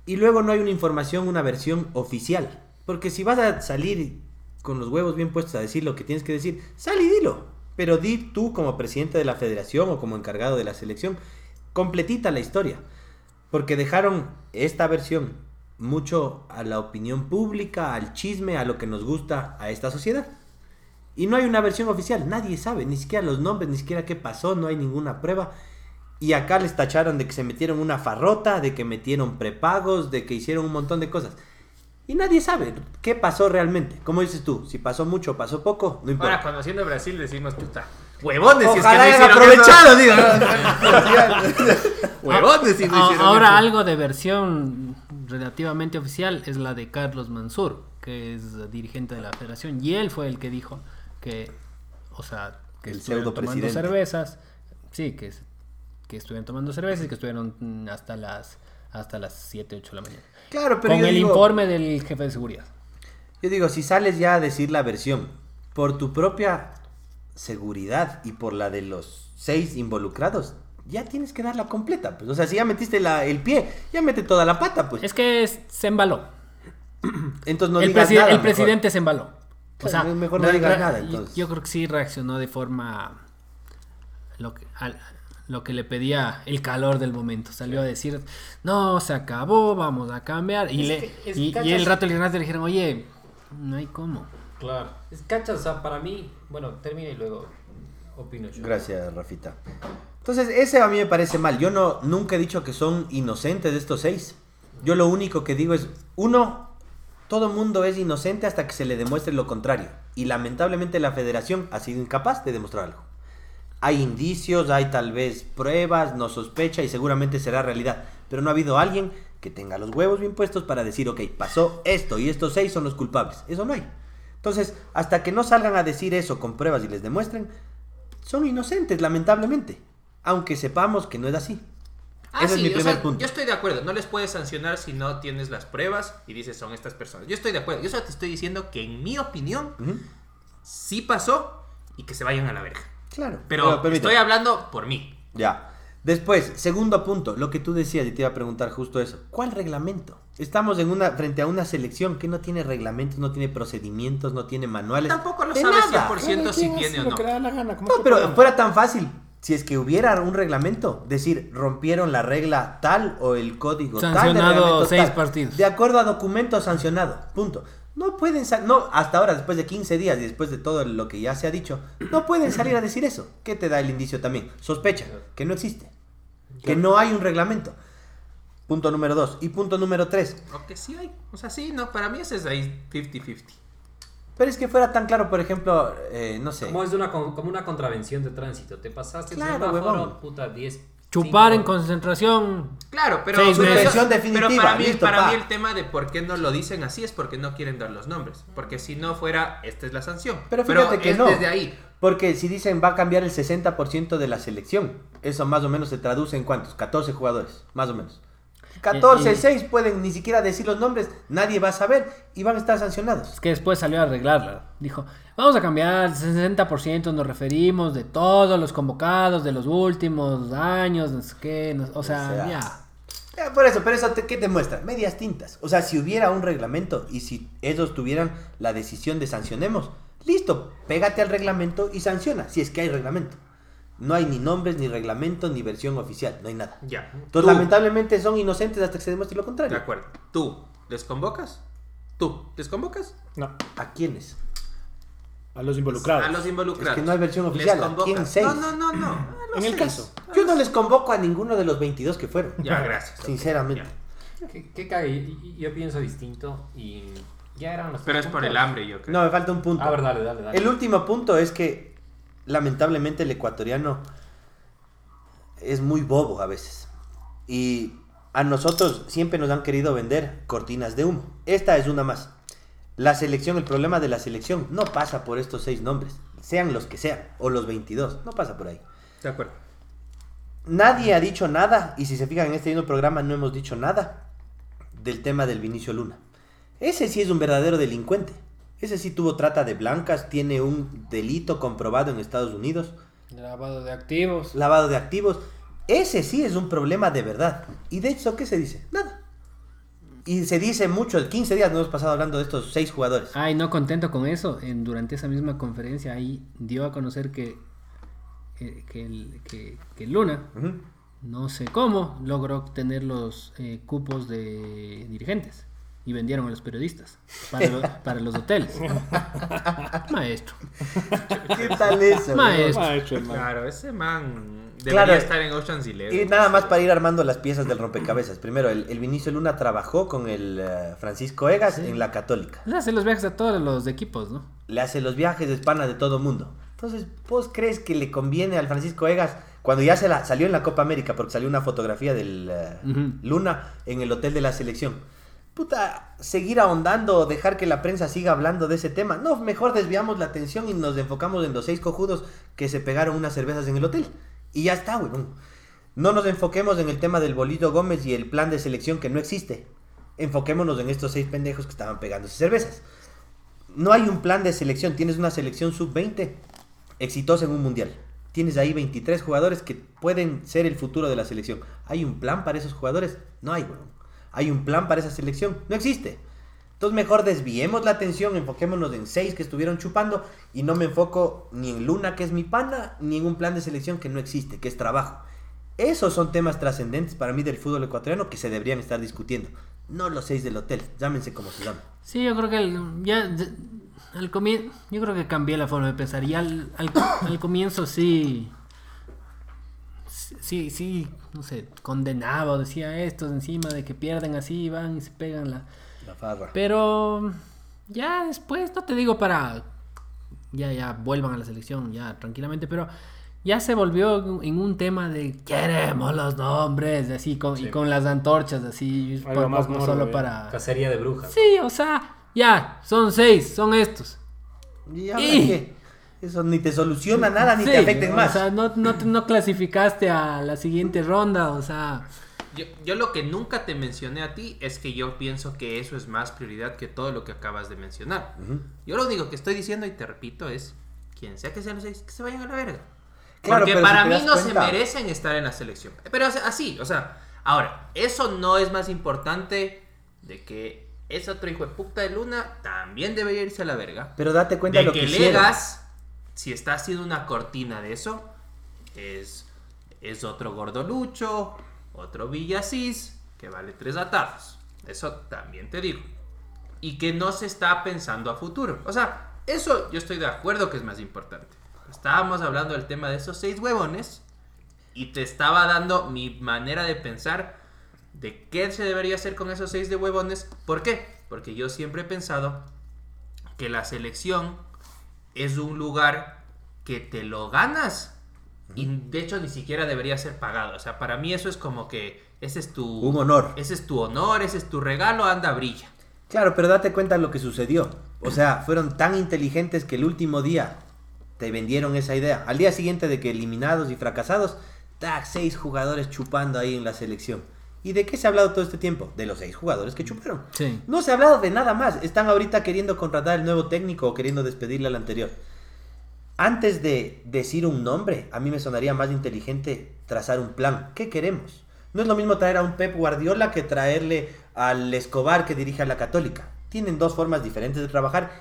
Y luego no hay una información, una versión oficial. Porque si vas a salir con los huevos bien puestos a decir lo que tienes que decir, sal y dilo. Pero di tú como presidente de la federación o como encargado de la selección, completita la historia. Porque dejaron esta versión mucho a la opinión pública, al chisme, a lo que nos gusta a esta sociedad. Y no hay una versión oficial, nadie sabe, ni siquiera los nombres, ni siquiera qué pasó, no hay ninguna prueba. Y acá les tacharon de que se metieron una farrota, de que metieron prepagos, de que hicieron un montón de cosas. Y nadie sabe qué pasó realmente. Como dices tú, si pasó mucho o pasó poco, no importa. Ahora, conociendo a Brasil, decimos, puta, huevones si es que Ojalá no hayan hicieron aprovechado, digo. Huevones si no Ah, hicieron Ahora eso. algo de versión relativamente oficial es la de Carlos Mansur, que es dirigente de la federación, y él fue el que dijo que, o sea, que El estuvieron tomando cervezas, sí, que, que estuvieron tomando cervezas y que estuvieron hasta las hasta las 7, 8 de la mañana. Claro, pero Con el digo- informe del jefe de seguridad. Yo digo, si sales ya a decir la versión por tu propia seguridad y por la de los seis involucrados, ya tienes que darla completa. Pues. O sea, si ya metiste la- el pie, ya mete toda la pata, pues. Es que es- se embaló. Entonces no el, digas nada. el mejor. presidente se embaló. O sea, Claro, mejor no digas nada, yo- entonces. Yo creo que sí reaccionó de forma lo que, al- lo que le pedía el calor del momento. Salió a decir, no, se acabó, vamos a cambiar. Y, Es le, que- y, el rato le dijeron, oye, no hay cómo. Claro. Es cachas, o sea, para mí, bueno, termina y luego opino yo. Gracias, Rafita. Entonces, ese a mí me parece mal. Yo no nunca he dicho que son inocentes de estos seis. Yo lo único que digo es, uno, todo mundo es inocente hasta que se le demuestre lo contrario. Y lamentablemente la federación ha sido incapaz de demostrar algo. Hay indicios, hay tal vez pruebas, no sospecha y seguramente será realidad. Pero no ha habido alguien que tenga los huevos bien puestos para decir, ok, pasó esto y estos seis son los culpables. Eso no hay. Entonces, hasta que no salgan a decir eso con pruebas y les demuestren, son inocentes, lamentablemente. Aunque sepamos que no es así. Ah, Ese sí, es mi o primer sea, punto. Yo estoy de acuerdo. No les puedes sancionar si no tienes las pruebas y dices son estas personas. Yo estoy de acuerdo. Yo solo te estoy diciendo que en mi opinión sí pasó y que se vayan a la verga. Claro. Pero permíteme. estoy hablando por mí. Ya. Después, segundo punto, lo que tú decías y te iba a preguntar justo eso. ¿Cuál reglamento? Estamos en una frente a una selección que no tiene reglamentos, no tiene procedimientos, no tiene manuales. Tampoco lo sabes nada. 100% si tiene o no. No, pero fuera tan fácil. Si es que hubiera un reglamento, decir, rompieron la regla tal o el código tal. de Sancionado reglamento seis tal, partidos. De acuerdo a documento sancionado. Punto. No pueden no hasta ahora después de 15 días y después de todo lo que ya se ha dicho, no pueden salir a decir eso. ¿Qué te da el indicio también? Sospecha que no existe. Que no hay un reglamento. Punto número dos. Y punto número tres. O que sí hay. O sea, sí, no. Para mí ese es ahí 50-50. Pero es que fuera tan claro, por ejemplo, eh, no sé. Como es de una, con- como una contravención de tránsito. Te pasaste el Claro, semáforo, huevón. puta, 10. Chupar en concentración. Claro, pero, Seis meses. Suspensión definitiva, pero para, mí, listo, para pa. mí el tema de por qué no lo dicen así es porque no quieren dar los nombres. Porque si no fuera, esta es la sanción. Pero fíjate que es no. desde ahí. Porque si dicen va a cambiar el 60% de la selección, eso más o menos se traduce en cuántos? 14 jugadores, más o menos. 14, Y- y- 6 pueden ni siquiera decir los nombres, nadie va a saber y van a estar sancionados. Es que después salió a arreglarla. Dijo, vamos a cambiar 60%, nos referimos de todos los convocados de los últimos años, no sé qué, no- o sea, O sea, ya. Eh, Por eso, pero eso te, ¿qué te muestra? Medias tintas. O sea, si hubiera un reglamento y si ellos tuvieran la decisión de sancionemos, listo, pégate al reglamento y sanciona, si es que hay reglamento. No hay ni nombres, ni reglamento, ni versión oficial, no hay nada. Ya. Entonces, Tú, lamentablemente son inocentes hasta que se demuestre lo De contrario. acuerdo. ¿Tú les convocas? ¿Tú les convocas? No, ¿A quiénes? a los involucrados. A los involucrados. Es que no hay versión ¿Les oficial. ¿A convocas? quién seis? No, no, no, no. A los En el seis. caso. Yo no les convoco a ninguno de los 22 que fueron. Ya, gracias. Sinceramente. Ya. ¿Qué, qué cague? Y- y- Yo pienso distinto y ya eran los Pero es por el hambre, yo creo. No, me falta un punto. A ver, dale, dale, dale. El último punto es que lamentablemente el ecuatoriano es muy bobo a veces. Y a nosotros siempre nos han querido vender cortinas de humo. Esta es una más. La selección, el problema de la selección no pasa por estos seis nombres, sean los que sean, o los 22, no pasa por ahí. De acuerdo. Nadie ha dicho nada, y si se fijan en este mismo programa no hemos dicho nada del tema del Vinicio Luna. Ese sí es un verdadero delincuente. Ese sí tuvo trata de blancas, tiene un delito comprobado en Estados Unidos, Lavado de activos. lavado de activos. Ese sí es un problema de verdad. ¿Y de hecho qué se dice? Nada. Y se dice mucho, el 15 días nos hemos pasado hablando de estos seis jugadores. Ay, no contento con eso, en, durante esa misma conferencia ahí dio a conocer que, eh, que, el- que- que Luna, no sé cómo, logró tener los eh, cupos de dirigentes y vendieron a los periodistas para, lo- para los hoteles. Maestro. ¿Qué tal eso? Maestro. Man. Claro, ese man debería Claro. estar en Ocean's Eleven. Y nada más para ir armando las piezas del rompecabezas. Primero, el, el Vinicio Luna trabajó con el eh, Francisco Egas en la Católica. Le hace los viajes a todos los equipos, ¿no? Le hace los viajes de espana de todo mundo. Entonces, ¿vos crees que le conviene al Francisco Egas cuando ya se la, salió en la Copa América, porque salió una fotografía del eh. Luna en el hotel de la selección? Puta, seguir ahondando o dejar que la prensa siga hablando de ese tema. No, mejor desviamos la atención y nos enfocamos en los seis cojudos que se pegaron unas cervezas en el hotel. Y ya está, weón. No nos enfoquemos en el tema del Bolito Gómez y el plan de selección que no existe. Enfoquémonos en estos seis pendejos que estaban pegándose cervezas. No hay un plan de selección. Tienes una selección sub-20 exitosa en un mundial. Tienes ahí 23 jugadores que pueden ser el futuro de la selección. ¿Hay un plan para esos jugadores? No hay, weón. ¿Hay un plan para esa selección? No existe. Entonces mejor desviemos la atención, enfoquémonos en seis que estuvieron chupando y no me enfoco ni en Luna, que es mi pana, ni en un plan de selección que no existe, que es trabajo. Esos son temas trascendentes para mí del fútbol ecuatoriano que se deberían estar discutiendo. No los seis del hotel, llámense como se llamen. Sí, yo creo que ya al comienzo, yo creo que cambié la forma de pensar. Y al, al, al comienzo sí, sí, sí, no sé, condenaba o decía estos encima de que pierden así, van y se pegan la... La farra. Pero ya después, no te digo para, ya, ya vuelvan a la selección, ya tranquilamente, pero ya se volvió en un tema de queremos los nombres, así, con, y con las antorchas, así, Algo por- más no solo para... Cacería de brujas. Sí, o sea, ya, son seis, son estos. ¿Y ahora Y- qué? Eso ni te soluciona nada, ni Sí, te afecten más. O sea, no, no, te- no clasificaste a la siguiente ronda, o sea, Yo, yo lo que nunca te mencioné a ti es que yo pienso que eso es más prioridad que todo lo que acabas de mencionar. Yo lo único que estoy diciendo y te repito es, quien sea que sean los seis, que se vayan a la verga. Claro, Porque para si mí no cuenta- se merecen estar en la selección. Pero o sea, así, o sea, ahora, eso no es más importante de que ese otro hijo de puta de Luna también debería irse a la verga. Pero date cuenta de de lo que, que, hicieron. Legas, si está haciendo una cortina de eso, es, es otro gordolucho, otro Villasís, que vale tres atados. Eso también te digo. Y que no se está pensando a futuro. O sea, eso yo estoy de acuerdo que es más importante. Estábamos hablando del tema de esos seis huevones y te estaba dando mi manera de pensar de qué se debería hacer con esos seis de huevones. ¿Por qué? Porque yo siempre he pensado que la selección es un lugar que te lo ganas y de hecho ni siquiera debería ser pagado. O sea, para mí eso es como que ese es tu Un honor. Ese es tu honor, ese es tu regalo, anda brilla. Claro, pero date cuenta de lo que sucedió. O sea, fueron tan inteligentes que el último día te vendieron esa idea. Al día siguiente de que eliminados y fracasados, tac, seis jugadores chupando ahí en la selección. ¿Y de qué se ha hablado todo este tiempo? De los seis jugadores que chuparon. Sí. No se ha hablado de nada más. Están ahorita queriendo contratar el nuevo técnico o queriendo despedirle al anterior. Antes de decir un nombre, a mí me sonaría más inteligente trazar un plan. ¿Qué queremos? No es lo mismo traer a un Pep Guardiola que traerle al Escobar que dirige a la Católica. Tienen dos formas diferentes de trabajar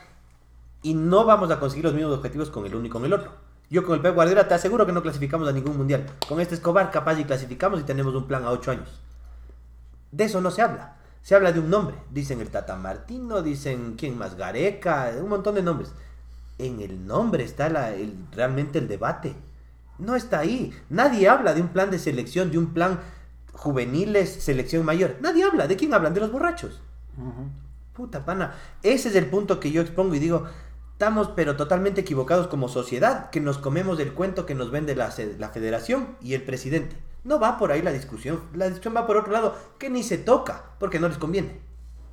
y no vamos a conseguir los mismos objetivos con el uno y con el otro. Yo con el Pep Guardiola te aseguro que no clasificamos a ningún mundial. Con este Escobar capaz y clasificamos y tenemos un plan a ocho años. De eso no se habla. Se habla de un nombre. Dicen el Tata Martino, dicen quién más, Gareca, un montón de nombres. En el nombre está la- el- realmente el debate. No está ahí. Nadie habla de un plan de selección, de un plan juveniles, selección mayor. Nadie habla. ¿De quién hablan? De los borrachos. Puta pana. Ese es el punto que yo expongo y digo, estamos pero totalmente equivocados como sociedad, que nos comemos el cuento que nos vende la federación y el presidente. No va por ahí la discusión. La discusión va por otro lado, que ni se toca, porque no les conviene.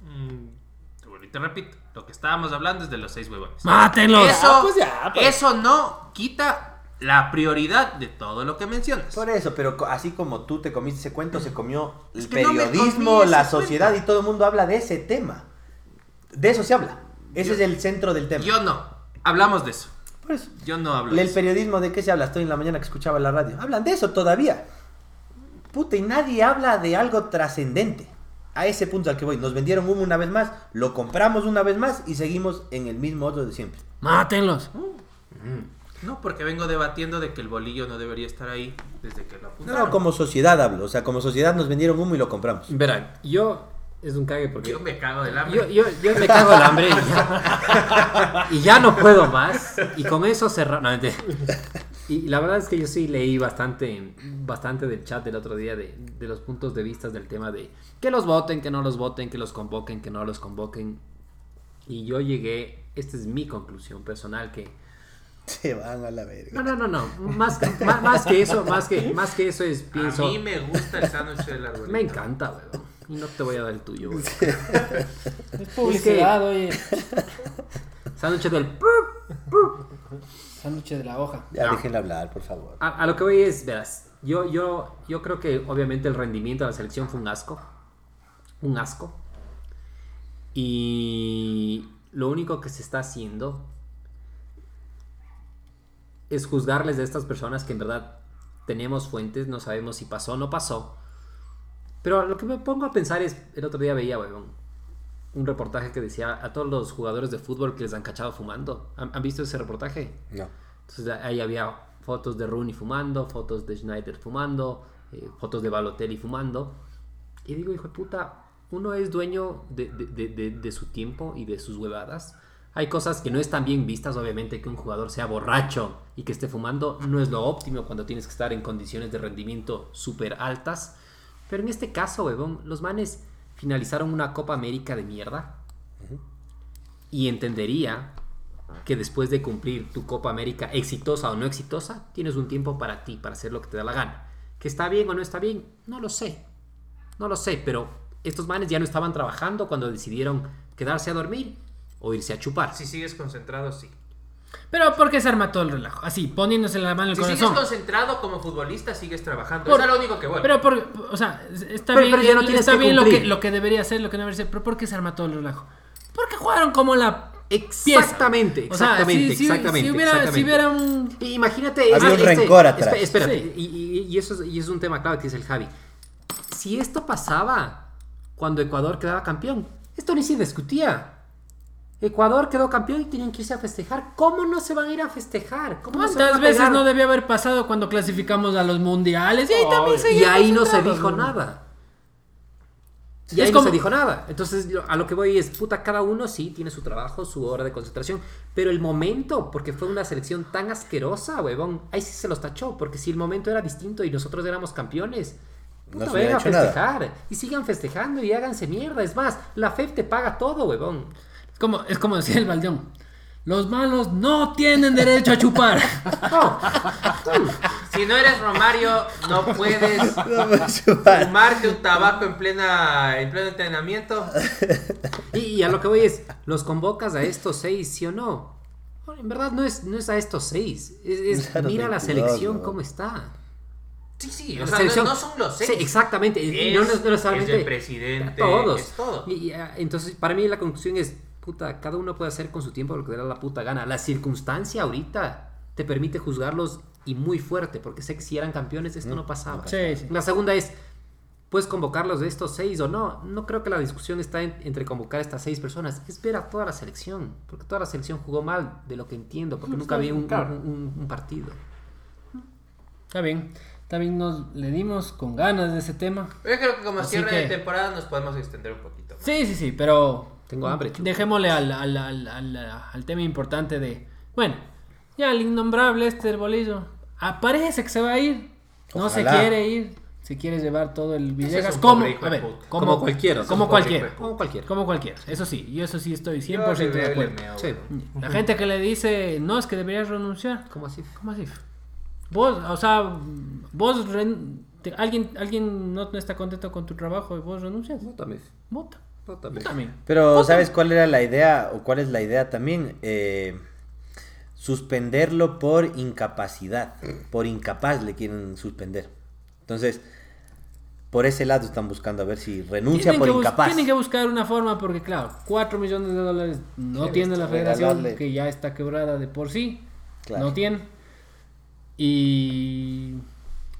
Mm, bueno, y te repito, lo que estábamos hablando es de los seis huevones. ¡Mátenlos! Eso, Ah, pues ya, pues. eso no quita la prioridad de todo lo que mencionas. Por eso, pero así como tú te comiste ese cuento, se comió el Es que periodismo, la sociedad cuento. y todo el mundo habla de ese tema. De eso se habla. Ese Yo- es el centro del tema. Yo no. Hablamos de eso. Por eso. Yo no hablo de El eso. periodismo, ¿de qué se habla? Estoy en la mañana que escuchaba la radio. Hablan de eso todavía. Puta, y nadie habla de algo trascendente. A ese punto al que voy. Nos vendieron humo una vez más, lo compramos una vez más y seguimos en el mismo otro de siempre. ¡Mátenlos! No, porque vengo debatiendo de que el bolillo no debería estar ahí desde que lo apuntaron. No, como sociedad hablo. O sea, como sociedad nos vendieron humo y lo compramos. Verán, yo es un cague porque Yo me cago del hambre. yo, yo, yo me cago el hambre y ya, y ya no puedo más. Y con eso cerrar. No, y la verdad es que yo sí leí bastante, bastante del chat del otro día de, de los puntos de vista del tema de que los voten, que no los voten, que los convoquen, que no los convoquen. Y yo llegué, esta es mi conclusión personal, que Se van a la verga. no, no, no, no, más, más, más que eso, más que, más que eso es, pienso, A mí me gusta el sándwich del arbolito. me encanta, weón. Y no te voy a dar el tuyo, weón. Es publicidad, oye. Sándwich del... Sándwich de la hoja. Ya No. déjenla hablar, por favor. A, a lo que voy es, verás, yo, yo, yo creo que obviamente el rendimiento de la selección fue un asco. Un asco. Y lo único que se está haciendo es juzgarles de estas personas que en verdad tenemos fuentes, no sabemos si pasó o no pasó. Pero lo que me pongo a pensar es, el otro día veía, weón, un reportaje que decía a todos los jugadores de fútbol que les han cachado fumando. ¿Han, han visto ese reportaje? No. Entonces ahí había fotos de Rooney fumando, fotos de Schneider fumando, eh, fotos de Balotelli fumando. Y digo, hijo de puta, uno es dueño de, de- de- de- de su tiempo y de sus huevadas. Hay cosas que no están bien vistas, obviamente, que un jugador sea borracho y que esté fumando no es lo óptimo cuando tienes que estar en condiciones de rendimiento súper altas. Pero en este caso, huevón, los manes finalizaron una Copa América de mierda. Y entendería que después de cumplir tu Copa América, exitosa o no exitosa, tienes un tiempo para ti, para hacer lo que te da la gana. ¿Que está bien o no está bien? No lo sé. No lo sé, pero estos manes ya no estaban trabajando cuando decidieron quedarse a dormir o irse a chupar. Si sigues concentrado, sí. Pero ¿por qué se arma todo el relajo? Así, poniéndose la mano en el Si sigues corazón. concentrado como futbolista, sigues trabajando. Por- Eso es lo único que voy. Pero, por, o sea, está Pero- bien, pero ya no tienes está que bien lo que, lo que debería ser, lo que no debería ser, pero ¿por qué se arma todo el relajo? Porque jugaron como la Exactamente, pieza. O sea, exactamente, si- si- exactamente, Si hubiera, si exactamente. hubiera un... Imagínate. Había este- un este- rencor atrás. Espera, espérate, Sí. y, y- y eso es, y es un tema clave que dice el Javi. Si esto pasaba cuando Ecuador quedaba campeón, esto ni se discutía. Ecuador quedó campeón y tenían que irse a festejar. ¿Cómo no se van a ir a festejar? ¿Cómo no se ¿Cuántas a veces no debió haber pasado cuando clasificamos a los mundiales? Y ahí también y seguían ahí no se dijo ¿no? nada. Y Es ahí como- no se dijo nada. Entonces, a lo que voy es, puta, cada uno sí tiene su trabajo, su hora de concentración. Pero el momento, porque fue una selección tan asquerosa, huevón, ahí sí se los tachó. Porque si el momento era distinto y nosotros éramos campeones, No puta, se hubiera vengan a nada. festejar. Y sigan festejando y háganse mierda. Es más, la FEP te paga todo, huevón. Es como, es como decía el Baldeón. Los malos no tienen derecho a chupar. Si no eres Romario, no puedes fumarte un tabaco en plena en pleno entrenamiento. Y, y a lo que voy es, ¿los convocas a estos seis, sí o no? Bueno, en verdad no es, no es a estos seis. Es, es- Claro, mira la 22, selección ¿no? cómo está. Sí, sí, o La sea, selección- no, no son los seis. Sí, exactamente. Es, no, no- es el presidente, todos. es todo. Y- y, ah, entonces, para mí la conclusión es, puta, cada uno puede hacer con su tiempo lo que le da la puta gana. La circunstancia ahorita te permite juzgarlos y muy fuerte, porque sé que si eran campeones esto no pasaba. Sí, sí. La segunda es, ¿puedes convocarlos de estos seis o no? No creo que la discusión está en- entre convocar a estas seis personas, es ver a toda la selección, porque toda la selección jugó mal, de lo que entiendo, porque nunca vi un, claro. un- un partido. Está bien. También nos le dimos con ganas de ese tema. Yo creo que como Así cierre que- de temporada nos podemos extender un poquito. Sí, sí, sí, pero Tengo hambre, chulo. dejémosle al, al, al, al- al tema importante de... Bueno, ya el innombrable este del bolillo. Ah, parece que se va a ir. No se quiere ir. Se quiere llevar todo el Villegas. como, Como cualquiera, Como como cualquiera. cualquier- Como cualquiera. Como cualquiera. Eso sí, yo eso sí estoy 100% Yo le de el acuerdo. Sí. La gente que le dice, no, es que deberías renunciar. ¿Cómo así? ¿Cómo así? Vos, o sea, vos, ren- alguien, alguien no está contento con tu trabajo y vos renuncias. Vótame. Vota. Vótame. También. Pero, ¿sabes cuál era la idea o cuál es la idea también? Eh, suspenderlo por incapacidad. Por incapaz le quieren suspender. Entonces, por ese lado están buscando a ver si renuncia Tienen por incapaz. tienen que buscar una forma porque, claro, 4 millones de dólares no tiene la regalarle. federación, que ya está quebrada de por sí. Claro. No tiene. Y.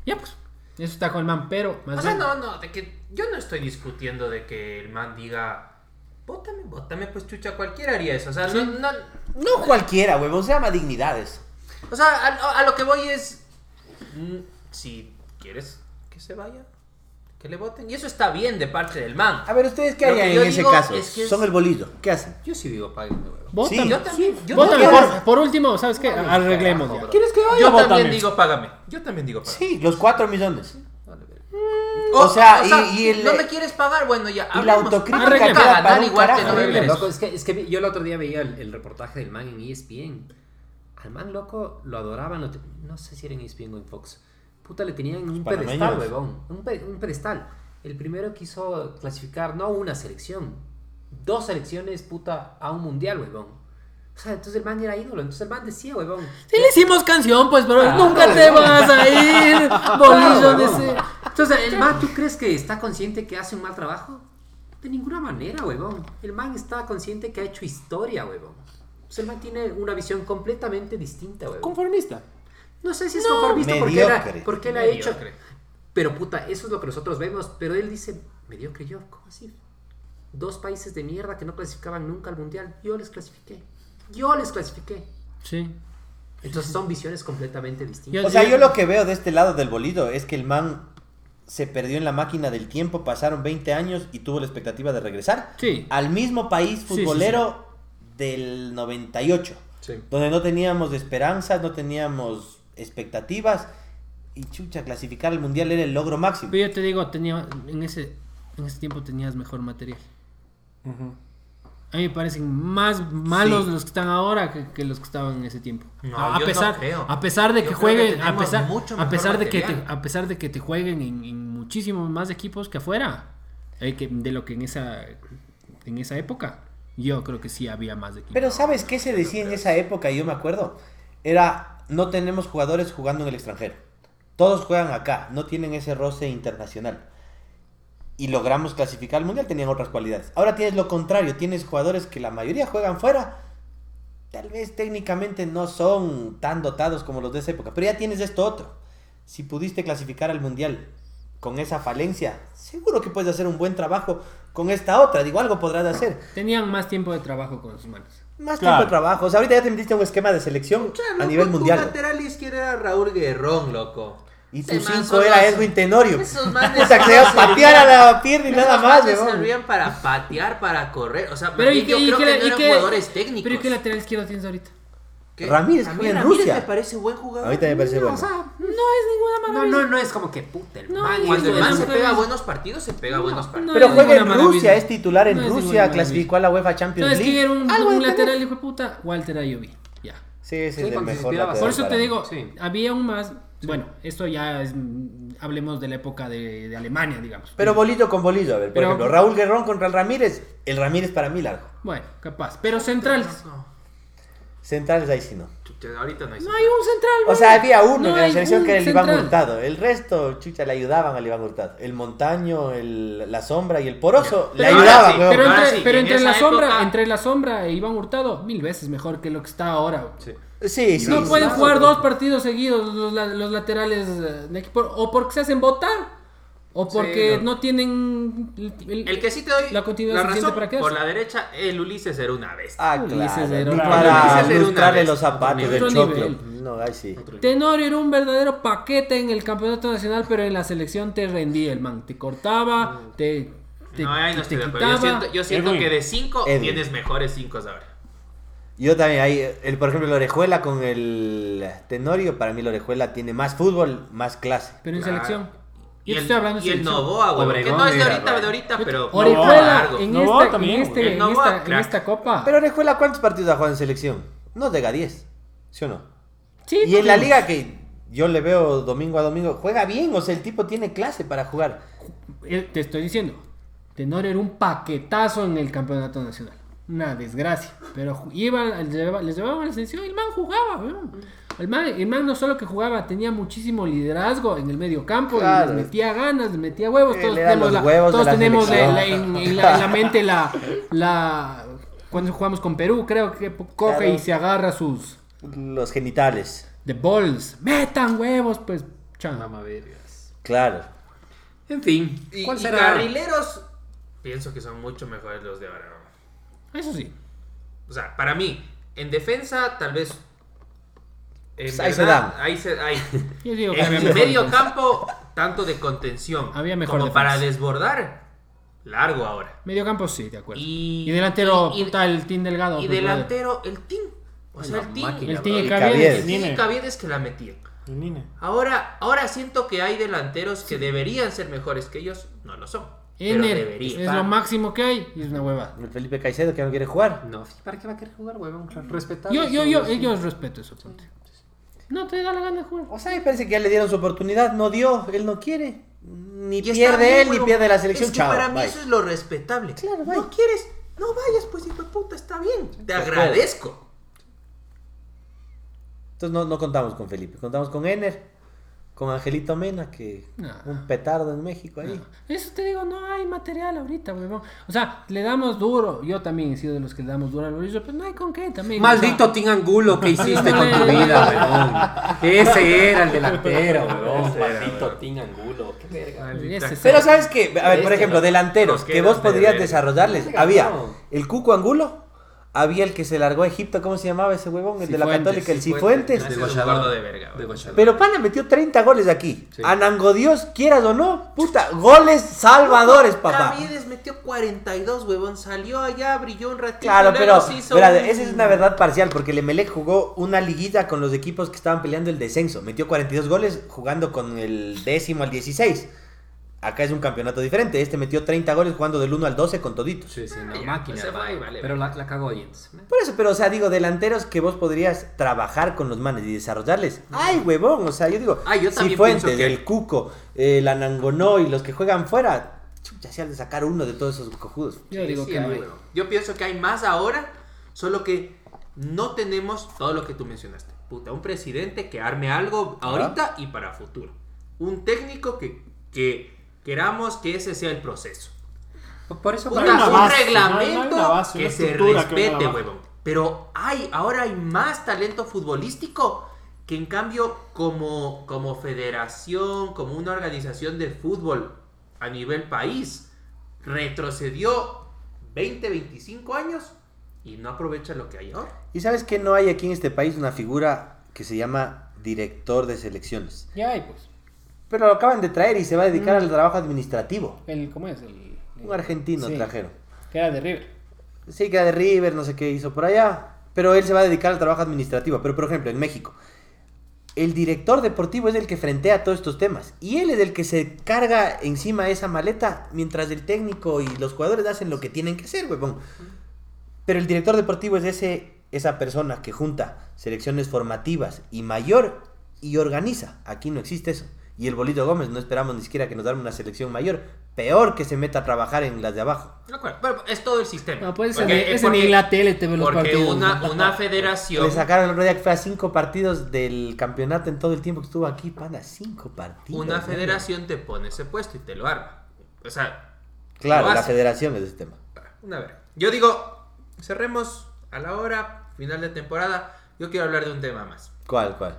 Ya, pues. Eso está con el man, pero. Más O sea, bien- no, no, de que yo no estoy discutiendo de que el man diga, bótame, bótame, pues chucha, cualquiera haría eso. O sea, no, no, No cualquiera, huevón, se llama dignidades. o sea a, a lo que voy es, mm, si quieres que se vaya, que le voten. Y eso está bien de parte del man. A ver, ¿ustedes qué harían en ese caso? es que es- Son el bolillo. ¿Qué hacen? Yo sí digo, huevón. Vótame. Sí. Yo también, yo también, por, por último, ¿sabes qué? Arreglemos ya. ¿Quieres que vaya? yo Bótame. también digo págame. Yo también digo págame. Sí, los 4 millones. Vale, ver. O sea, y- y el- no me quieres pagar, bueno, ya. y la autocrítica que queda ganar para un igual que no. Loco, es que, es que yo el otro día veía el, el reportaje del man en ESPN. Al man, loco, lo adoraban. lo te- No sé si era en ESPN o en Fox. Puta, le tenían un panameños. pedestal, huevón. Un, pe- un pedestal. El primero quiso clasificar, no una selección, dos selecciones, puta, a un mundial, huevón. O sea, entonces el man era ídolo. Entonces el man decía, huevón. Sí le hicimos canción, pues, pero Ah, nunca te vas a ir, bolillo de ese. Entonces, ¿el man tú crees que está consciente que hace un mal trabajo? De ninguna manera, huevón. El man está consciente que ha hecho historia, huevón. Entonces, el man tiene una visión completamente distinta, huevón. Conformista. No sé si es conformista porque, él ha- mediocre. porque él ha hecho. Mediocre. Pero puta, eso es lo que nosotros vemos. Pero él dice, mediocre yo, ¿cómo así? Dos países de mierda que no clasificaban nunca al mundial. Yo les clasifiqué. Yo les clasifiqué. Sí. Entonces son visiones completamente distintas. O sea, yo lo que veo de este lado del bolillo es que el man se perdió en la máquina del tiempo, pasaron 20 años y tuvo la expectativa de regresar Sí. al mismo país sí, futbolero del 98, Sí. donde no teníamos esperanzas, no teníamos expectativas y chucha, clasificar al mundial era el logro máximo. Pero yo te digo, tenía, en, ese, en ese tiempo tenías mejor material. A mí me parecen más malos Sí. los que están ahora que, que los que estaban en ese tiempo. No, a, yo no pesar, creo. a pesar de Yo que creo que jueguen, a pesar, mucho a pesar de que te, a pesar de que te jueguen en, en muchísimos más equipos que afuera, eh, que, de lo que en esa en esa época, yo creo que sí había más equipos. Pero ¿sabes qué se decía en esa época? Yo me acuerdo. Era, no tenemos jugadores jugando en el extranjero. Todos juegan acá, no tienen ese roce internacional. Y logramos clasificar al mundial, tenían otras cualidades. Ahora tienes lo contrario, tienes jugadores que la mayoría juegan fuera. Tal vez técnicamente no son tan dotados como los de esa época, pero ya tienes esto otro. Si pudiste clasificar al mundial con esa falencia, seguro que puedes hacer un buen trabajo con esta otra. Digo, algo podrás hacer. Tenían más tiempo de trabajo con sus manos. Más Claro. tiempo de trabajo. O sea, ahorita ya te metiste un esquema de selección a Loco, nivel tu mundial. lateral izquierdo era Raúl Guerrón, loco. Y tu Ese man 5 solo era Edwin Tenorio. Esos manes Puta, que se patear a la pierna y nada más, weón. servían para patear, para correr. O sea, Pero más ¿y bien qué, yo y creo que y no eran jugadores técnicos. pero ¿y qué lateral izquierdo tienes ahorita? ¿Qué? Ramírez A mí juega en Ramírez Rusia. me parece buen jugador. Ahorita me parece No, bueno. o sea, no es ninguna No, maravilla. no, no es como que puta. El No, man, Cuando el man se pega buenos partidos, se pega buenos partidos. no Pero juega en Rusia, maravilla. es titular en No Rusia, clasificó a la UEFA Champions ¿Sabes quién League. era un, lateral, hijo de puta? Walter Ayoví. Ya. Sí, Sí, es el mejor lateral Por eso te digo, había un más. Bueno, esto ya es. mm, Hablemos de la época de, de Alemania, digamos. Pero bolillo con bolillo, a ver, por Pero- ejemplo, Raúl Guerrón contra el Ramírez, el Ramírez para mí largo. Bueno, capaz. Pero centrales. No, Centrales ahí sí no. chucha, ahorita no hay. No hay un central, O sea, había uno No en la selección que era el Iván central. Hurtado. El resto, chucha, le ayudaban al Iván Hurtado. El Montaño, el, la Sombra y el Poroso le ayudaban, sí. Pero entre, sí, pero en entre esa la sombra, entre la sombra e Iván Hurtado, mil veces mejor que lo que está ahora. Sí, sí. no pueden jugar dos partidos seguidos los, la- los laterales eh, de equipo, o porque se hacen votar, o porque no. no. tienen el, El que sí te doy la continuidad la razón, para por la derecha, el Ulises era una bestia. Ah, Ulises claro. era para nivel. Ulises era una lustrarle vez. los zapatos del choclo. No, ahí sí. Tenorio era un verdadero paquete en el campeonato nacional, pero en la selección te rendía el man. Te cortaba, te, te, no, ahí no te estoy de acuerdo. Yo siento, yo siento Edwin. que de 5 Edwin. tienes mejores 5 ahora. Yo también, ahí, el, por ejemplo, el Orejuela con el Tenorio, para mí el Orejuela tiene más fútbol, más clase. Pero en Claro. selección. Y Yo el, estoy hablando y el. Novoa, güey. Que no es de ahorita, de ahorita, pero. Orejuela en, Novoa esta, también, en, este, en, Novoa, esta, en esta copa. Pero Orejuela, ¿cuántos partidos ha jugado en selección? No llega a 10, ¿sí o no? sí, Y en la liga que yo le veo domingo a domingo, juega bien, o sea, el tipo tiene clase para jugar. Eh, Te estoy diciendo, Tenorio era un paquetazo en el campeonato nacional. Una desgracia. Pero iba, les llevaba, llevaban la selección y el man jugaba, weón. El man, el man no solo que jugaba, tenía muchísimo liderazgo en el medio campo, y Claro. les metía ganas, les metía huevos. Todos tenemos, la, huevos todos la tenemos la- selección. la- en, en la, en la mente la, la. Cuando jugamos con Perú, creo que coge Claro. y se agarra sus. Los genitales, The balls. Metan huevos, pues. Vergas. claro. En fin, Y, ¿cuál y será? carrileros, pienso que son mucho mejores los de ahora. Eso sí. O sea, para mí, en defensa, tal vez. En Pues ahí se dan. Ahí se. Ahí. Yo digo que En había medio defensa. campo, tanto de contención Había mejor como defensa. para desbordar, largo ahora. Medio campo sí, de acuerdo. Y- Y, delantero, y- y- puta, el Team Delgado. Y pues, delantero, el team. O sea, el team. máquina, El team Y y Caviedes. El team. Caviedes que la metían. Ahora, ahora siento que hay delanteros que deberían ser mejores que ellos, no lo son. Ener es lo máximo que hay y es una hueva. El Felipe Caicedo que no quiere jugar. No, ¿para qué va a querer jugar, huevón? Respetar. Yo, yo, yo, yo respeto eso, ponte. No te da la gana de jugar. O sea, me parece que ya le dieron su oportunidad, no dio, él no quiere. Ni Y pierde bien, él, ni pierde la selección. Es que Chao, para mí bye. eso es lo respetable. Claro, bye. no quieres, no vayas, pues hijo de puta, está bien. Te acuerdo. agradezco. Entonces no, no contamos con Felipe, contamos con Ener, con Angelito Mena, que No. un petardo en México ahí. Eso te digo, no hay material ahorita, huevón. O sea, le damos duro. Yo también he sido de los que le damos duro al Mauricio, pero no hay con qué también. Maldito Team Angulo que hiciste con tu vida, huevón. Ese era el delantero, huevón. Maldito Team Angulo. Qué verga. O sea, ese Pero sabes que, a ver, por ejemplo, ¿no? delanteros que vos podrías desarrollarles. Había no. el Cuco Angulo, había el que se largó a Egipto, ¿cómo se llamaba ese huevón? El de la Católica, el Cifuentes. Cifuentes. Degollador. gordo de verga. Degollador. Pero Pana metió 30 goles aquí. Sí. Anango Dios, quieras o no, puta, goles salvadores, papá. Caviedes metió 42, huevón. Salió allá, brilló un ratito. Claro, pero un- esa es una verdad parcial, porque el Emelec jugó una liguilla con los equipos que estaban peleando el descenso. Metió 42 goles jugando con el décimo al 16. Acá es un campeonato diferente. Este metió 30 goles jugando del 1 al 12 con toditos. Sí, sí, no, ya, máquina. pues vale. y vale, Pero la, la cagó Jens. Por eso, pero o sea, digo, delanteros que vos podrías trabajar con los manes y desarrollarles. ¡Ay, huevón! O sea, yo digo, Ah, yo también Cifuentes, pienso que- el Cuco, el Anangonó y los que juegan fuera, chucha, se han de sacar uno de todos esos cojudos. Yo Sí, digo sí que no hay. huevón. Yo pienso que hay más ahora, solo que no tenemos todo lo que tú mencionaste. Puta, un presidente que arme algo ahorita y para futuro. Un técnico que, que queramos que ese sea el proceso. Por eso una un base, reglamento hay base, que se respete, huevón. Pero hay, ahora hay más talento futbolístico que en cambio como, como federación, como una organización de fútbol a nivel país, retrocedió 20, 25 años y no aprovecha lo que hay ahora. ¿Y sabes que no hay aquí en este país una figura que se llama director de selecciones? Ya hay, pues. Pero lo acaban de traer y se va a dedicar Mm. al trabajo administrativo. El, ¿Cómo es? El, Un argentino sí, trajeron. Que era de River. Sí, que era de River, no sé qué hizo por allá. pero él se va a dedicar al trabajo administrativo. Pero, por ejemplo, en México, el director deportivo es el que frentea todos estos temas. Y él es el que se carga encima esa maleta mientras el técnico y los jugadores hacen lo que tienen que hacer, huevón. Pero el director deportivo es ese, esa persona que junta selecciones formativas y mayor y organiza. Aquí no existe eso. Y el Bolito Gómez no esperamos ni siquiera que nos dan una selección mayor. Peor que se meta a trabajar en las de abajo. De acuerdo, pero es todo el sistema. No, pues Porque- ese ni en la tele te ve los Porque partidos. una, una federación... Le sacaron el otro día que fue a cinco partidos del campeonato en todo el tiempo que estuvo aquí, pana, cinco partidos. Una ¿no? federación te pone ese puesto y te lo arma. O sea, Claro, la federación es ese tema. una vez. Yo digo, cerremos a la hora, final de temporada. Yo quiero hablar de un tema más. ¿Cuál, cuál?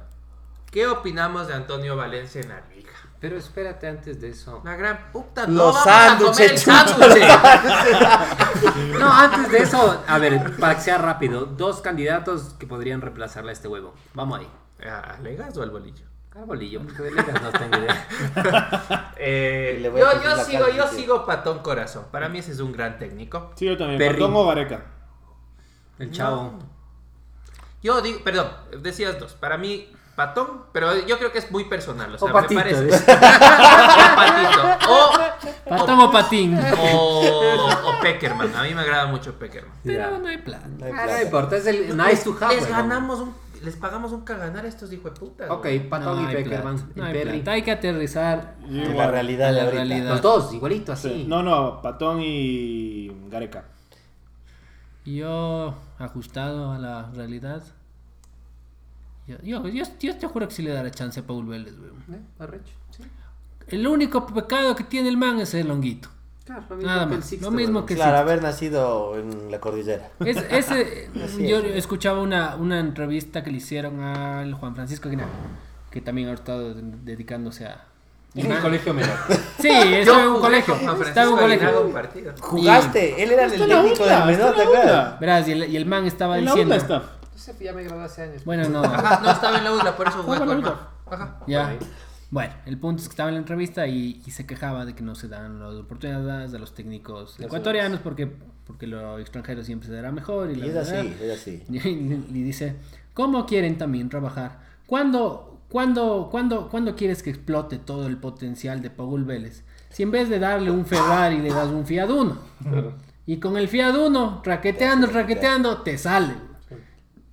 ¿Qué opinamos de Antonio Valencia en la liga? Pero espérate antes de eso. La gran puta, Los no vamos a comer el sándwiches, sándwich. No, antes de eso, a ver, para que sea rápido, dos candidatos que podrían reemplazarle a este huevo. Vamos ahí. ¿A Legas o al bolillo? Al bolillo, porque de Legas no tengo idea. Eh, yo sigo, yo que- sigo Patón Corazón. Para mí ese es un gran técnico. Sí, yo también. Perrin. Patón o Gareca. El chavo. Yo digo, perdón, decías dos. Para mí, Patón, pero yo creo que es muy personal. O sea, O me Patito, parece. dice. O Patito. O, Patón o patín. o, o Peckerman. A mí me agrada mucho Peckerman. Pero no hay plan. No hay Ah, plata. no importa, es el nice to have. Les ganamos un, les pagamos un caganar a estos hijos de puta. Ok. Patón No y Peckerman. No hay Perry. Hay que aterrizar Yo En igual. la realidad la realidad. Los dos, igualito así. Sí. No, no, Patón y Gareca. Yo, ajustado a la realidad. Yo, yo, yo, yo te juro que sí le daré chance a Paul Vélez, weón. ¿Eh? Arrecho, sí. El único pecado que tiene el man es el longuito. Claro, lo mismo Nada que el más. Sixto, Lo mismo que Claro, sí. haber nacido en la cordillera. Es- ese, yo es. escuchaba una, una entrevista que le hicieron al Juan Francisco Aguilar, que también ha estado de- dedicándose a... En el colegio menor. Sí, estaba en un colegio. Estaba en un colegio. un. Jugaste, él era el técnico del menor, ¿te acuerdas? Verás, y el, y el man estaba En la diciendo... Entonces ya me gradué hace años. Bueno, no. Ajá, no estaba en la UDLA, por eso Juan. Ajá. Ya. Bueno, el punto es que estaba en la entrevista y, y se quejaba de que no se dan las oportunidades a los técnicos ecuatorianos porque, porque lo extranjero siempre se dará mejor. Y, Y la es así, es así. Y, y dice, ¿cómo quieren también trabajar? ¿Cuándo, cuándo, cuándo, cuándo quieres que explote todo el potencial de Paul Vélez? Si en vez de darle un Ferrari le das un Fiat Uno. Y con el Fiat Uno, raqueteando, raqueteando, te sale.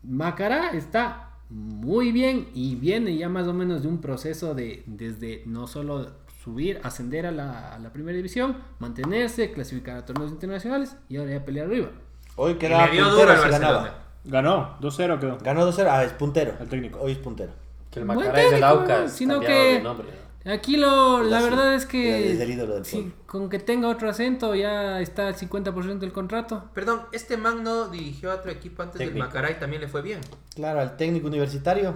Macará está muy bien y viene ya más o menos de un proceso de desde no solo subir, ascender a la, a la primera división, mantenerse, clasificar a torneos internacionales y ahora ya pelear arriba. Hoy dio puntero ganaba. Ganó, 2-0 quedó. Ganó 2-0, ah, es puntero. El técnico. Hoy es puntero. Que el Macará es del técnico, Aucas, sino que- de nombre. ¿no? Aquí lo, la Sí, verdad es que es el ídolo del sí, con que tenga otro acento ya está el 50% del contrato. Perdón, este man no dirigió a otro equipo antes del Técnico. Macará y también le fue bien. Claro, al técnico universitario.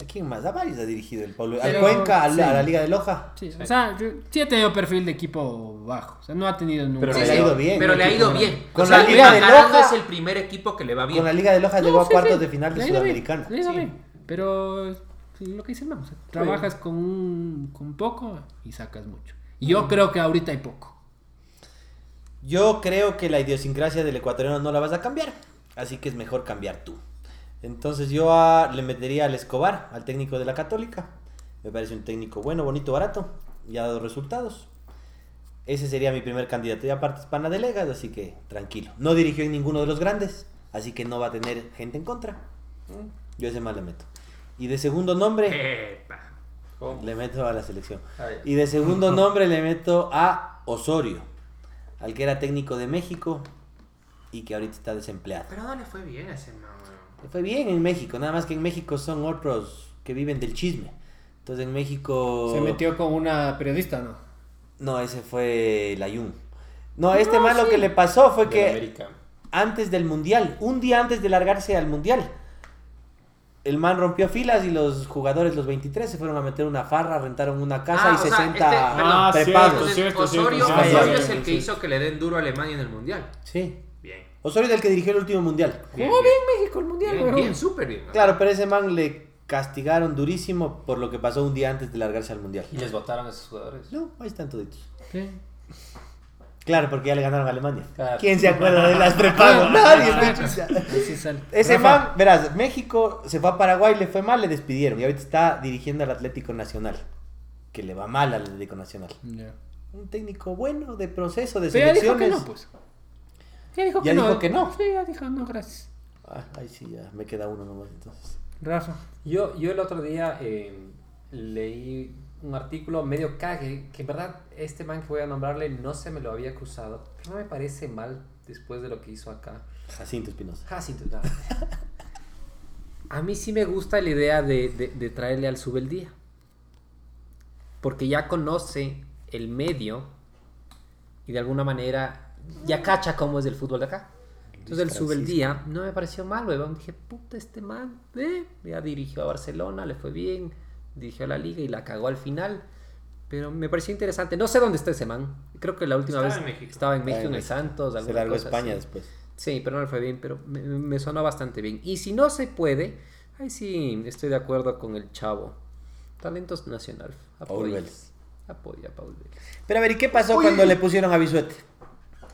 ¿A quién más? A varios ha dirigido el Pablo. Al Cuenca, al- sí. a la Liga de Loja. Sí, o sea, sí ha tenido perfil de equipo bajo, o sea, no ha tenido nunca. Pero Sí, le ha sí, ido bien. Pero le ha ido bien. Con o sea, la Liga de no Loja- es el primer equipo que le va bien. Con la Liga de Loja No, llegó a sí, cuartos sí, de final de Sudamericana. le ha ido Sí. bien, Pero sí, lo que dice el man, o sea, trabajas con, un, con poco y sacas mucho. Y yo creo que ahorita hay poco. Yo creo que la idiosincrasia del ecuatoriano no la vas a cambiar. Así que es mejor cambiar tú. Entonces yo a- le metería al Escobar, al técnico de la Católica. Me parece un técnico bueno, bonito, barato. Y ha dado resultados. Ese sería mi primer candidato. Y aparte es pana de Legas, así que tranquilo. No dirigió en ninguno de los grandes. Así que no va a tener gente en contra. Yo ese más le meto. Y de segundo nombre... Epa. Le meto a la selección. Ay. Y de segundo nombre le meto a Osorio, al que era técnico de México y que ahorita está desempleado. Pero no le fue bien a ese weón. Le fue bien en México, nada más que en México son otros que viven del chisme. Entonces en México... Se metió con una periodista, ¿no? No, ese fue Layun. No, este man lo que le pasó fue Del que América. antes del Mundial, un día antes de largarse al Mundial, el man rompió filas y los jugadores, los 23, se fueron a meter una farra, rentaron una casa Ah, y o sea, 60 este-. Ah, cierto, cierto, Osorio, cierto. Osorio Sí, es el que sí. hizo que le den duro a Alemania en el Mundial. Sí. Bien. Osorio del que dirigió el último mundial. Bien, Jugó bien. bien México el mundial, Bien, bien, súper bien. Claro, pero ese man le castigaron durísimo por lo que pasó un día antes de largarse al mundial. Y les votaron a esos jugadores. No, ahí están toditos. Sí. Claro, porque ya le ganaron a Alemania. Claro. ¿Quién se acuerda de las prepago? Nadie. Ese Rafa, man, verás, México se fue a Paraguay, le fue mal, le despidieron. Y ahorita está dirigiendo al Atlético Nacional. Que le va mal al Atlético Nacional. Ya. Un técnico bueno, de proceso, de Pero ya dijo que selecciones. no, pues. Ya dijo Ya que dijo no. que no. Sí, ya dijo no, gracias. Ah, ahí sí, ya me queda uno nomás entonces. Rafa. Yo, yo el otro día eh, leí un artículo medio cague, que en verdad este man que voy a nombrarle no se me lo había acusado, pero no me parece mal después de lo que hizo acá. Jacinto Espinosa. Jacinto, no. A mí sí me gusta la idea de, de- de traerle al Subeldía. Porque ya conoce el medio y de alguna manera ya cacha cómo es el fútbol de acá. Entonces el Francisco. Subeldía no me pareció mal, weón. Dije, puta, este man, eh, ya dirigió a Barcelona, le fue bien, dirigió a la liga y la cagó al final. Pero me pareció interesante. No sé dónde está ese man. Creo que la última Estaba vez en estaba en México, en en el México. Santos. Se largó a cosa España así. después. Sí, pero no le fue bien, pero me, me sonó bastante bien. Y si no se puede, ahí sí estoy de acuerdo con el chavo. Talentos nacional. Paul Apoya. Vélez. Apoya a Paul Vélez. Pero a ver, ¿y qué pasó cuando le pusieron a Bisuete?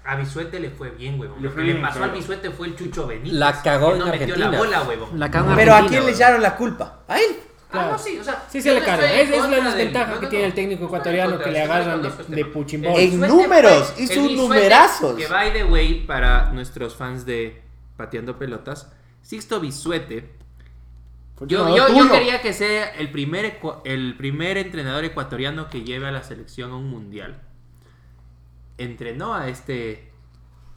A Bisuete le fue bien, huevón. Le Lo que le pasó claro. al Bisuete fue el Chucho Benítez. La cagó en no metió Argentina. la bola, huevón. La cagó en Pero ¿a Argentina, quién le echaron la culpa? ¿A él? Ah, no, sí, o sea. Sí, se le carga. Es, es la desventaja no, que no, tiene no. el técnico ecuatoriano que le agarran de, de puchimbol. En números, hizo un numerazos. Que by the way, para nuestros fans de Pateando Pelotas, Sixto Bisuete. Yo, yo, yo quería que sea el primer, el primer entrenador ecuatoriano que lleve a la selección a un mundial. Entrenó a este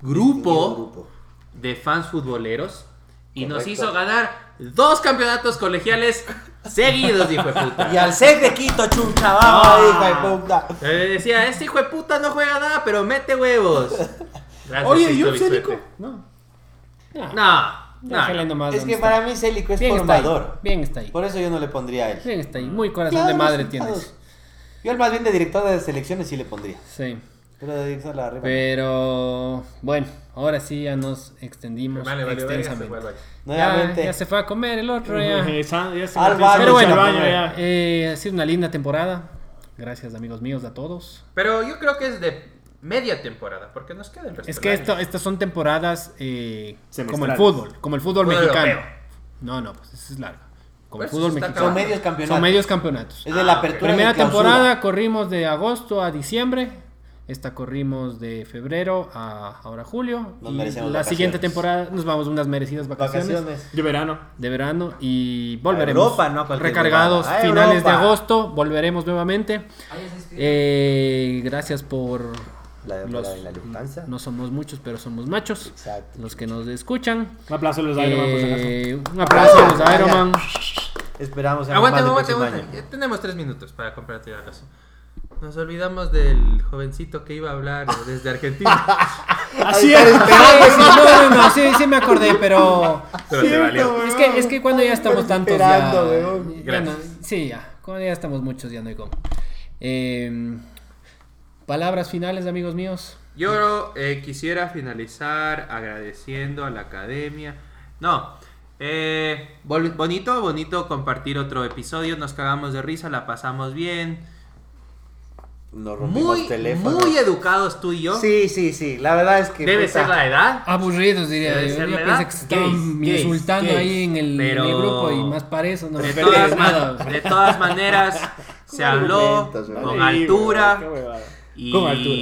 grupo Grupo. de fans futboleros y nos hizo ganar dos campeonatos colegiales seguidos, hijo de puta. Y al SEC de Quito, chucha, vamos, hija de puta. Eh, decía, este hijo de puta no juega nada, pero mete huevos. Gracias, Oye, ¿y un. Célico? No. No, No, déjale no. nomás Es que está. para mí Célico es Bien está ahí, formador. Bien está ahí. Por eso yo no le pondría a él. Bien está ahí. Muy corazón Claro, de madre resultados. tienes. Yo al más bien de director de selecciones sí le pondría. Sí. Pero de director de la arriba. Pero bueno, ahora sí ya nos extendimos Vale, vale, vale, extensamente. baño. ya, Nuevamente. ya se fue a comer el otro ya. Ya se Al baño, Pero bueno, baño ya. eh, ha sido una linda temporada. Gracias amigos míos a todos. Pero yo creo que es de media temporada, porque nos queda el resto Es que esto, estas son temporadas eh, como el fútbol, como el fútbol Fútbol mexicano. europeo. No, no, pues eso es largo. Como el Pues fútbol eso está mexicano. Son medios campeonatos. Son medios campeonatos. Es de la Ah, apertura y Primera de clausura. temporada corrimos de agosto a diciembre. Esta corrimos de febrero a ahora julio. Nos y la vacaciones. siguiente temporada nos vamos unas merecidas vacaciones, Vacaciones. De verano. de verano y volveremos. Europa, no a recargados. A finales de agosto. Volveremos nuevamente. Eh, gracias por La los. la Lufthansa. No somos muchos, pero somos machos. Exacto. Los que nos escuchan. Un aplauso a los Iron Man, por si acaso. Eh, un aplauso a los Ah, Iron ya. Man. Esperamos en Aguante, aguante, aguante. Ya tenemos tres minutos para comprar tiradas. Nos olvidamos del jovencito que iba a hablar desde Argentina. Así Sí, es. sí, no, no, no, sí, sí me acordé, pero Pero te valió. es que, es que cuando ya estamos tantos ya, no- sí, ya, cuando ya estamos muchos ya no hay como. Eh, palabras finales, amigos míos. Yo eh, quisiera finalizar agradeciendo a la academia. No, eh, bonito, bonito compartir otro episodio. Nos cagamos de risa, la pasamos bien. Nos rompimos Muy, teléfonos. muy educados tú y yo. Sí, sí, sí. La verdad es que. Debe puta, ser la edad. Aburridos diría Debe yo. ser Yo la pensé edad. que se estaban Gays, insultando gays, ahí en el, en el pero- grupo y más para eso no De todas, nada. man- de todas maneras, se habló con altura. Y... Con altura.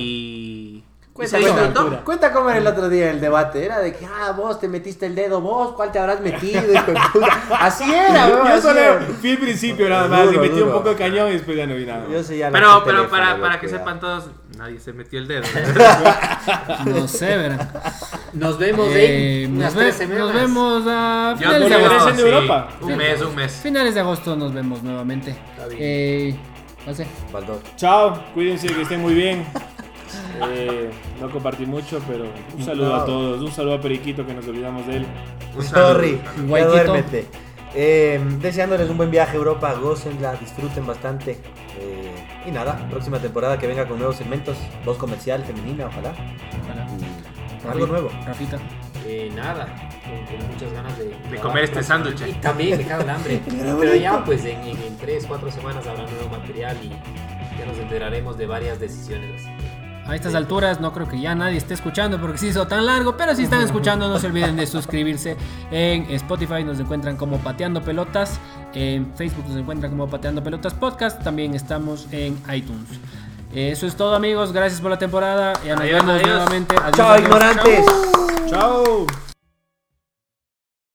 Y Cuenta, cuenta, cómo era el otro día el debate. Era de que, ah, vos te metiste el dedo, vos, ¿cuál te habrás metido? Así era, weón. Yo así solo era. fui al principio nada más y Duro, metí un poco de cañón y después ya no vi nada. Yo sé ya la Pero, pero teléfono, para, que sepan todos, nadie se metió el dedo. No sé, verán. Nos vemos Eh, en nos, unas ve- tres semanas. nos vemos a Yo finales de agosto. de sí, Europa. Un mes, un mes. Finales de agosto nos vemos nuevamente. bien. Eh, no sé. Baldor. Chao, cuídense que estén muy bien. Eh, no compartí mucho, pero un saludo No. a todos. Un saludo a Periquito que nos olvidamos de él. Un saludo. Sorry, ya duérmete. Eh, deseándoles un buen viaje a Europa, gócenla, disfruten bastante. Eh, y nada, próxima temporada que venga con nuevos segmentos, voz comercial, femenina, ojalá. Y algo Rafi- nuevo. Rafita. Eh, nada, con, con muchas ganas de, De comer este sándwich. Y también me cago en hambre. Pero ya, pues en, en, en 3, 4 semanas habrá nuevo material y ya nos enteraremos de varias decisiones. Así que A estas alturas no creo que ya nadie esté escuchando porque se hizo tan largo, pero si están escuchando no se olviden de suscribirse en Spotify, nos encuentran como Pateando Pelotas, en Facebook nos encuentran como Pateando Pelotas Podcast, también estamos en iTunes. Eso es todo amigos, gracias por la temporada, ya nos Adiós, vemos adiós. nuevamente. Adiós, Chao, ignorantes. Chao.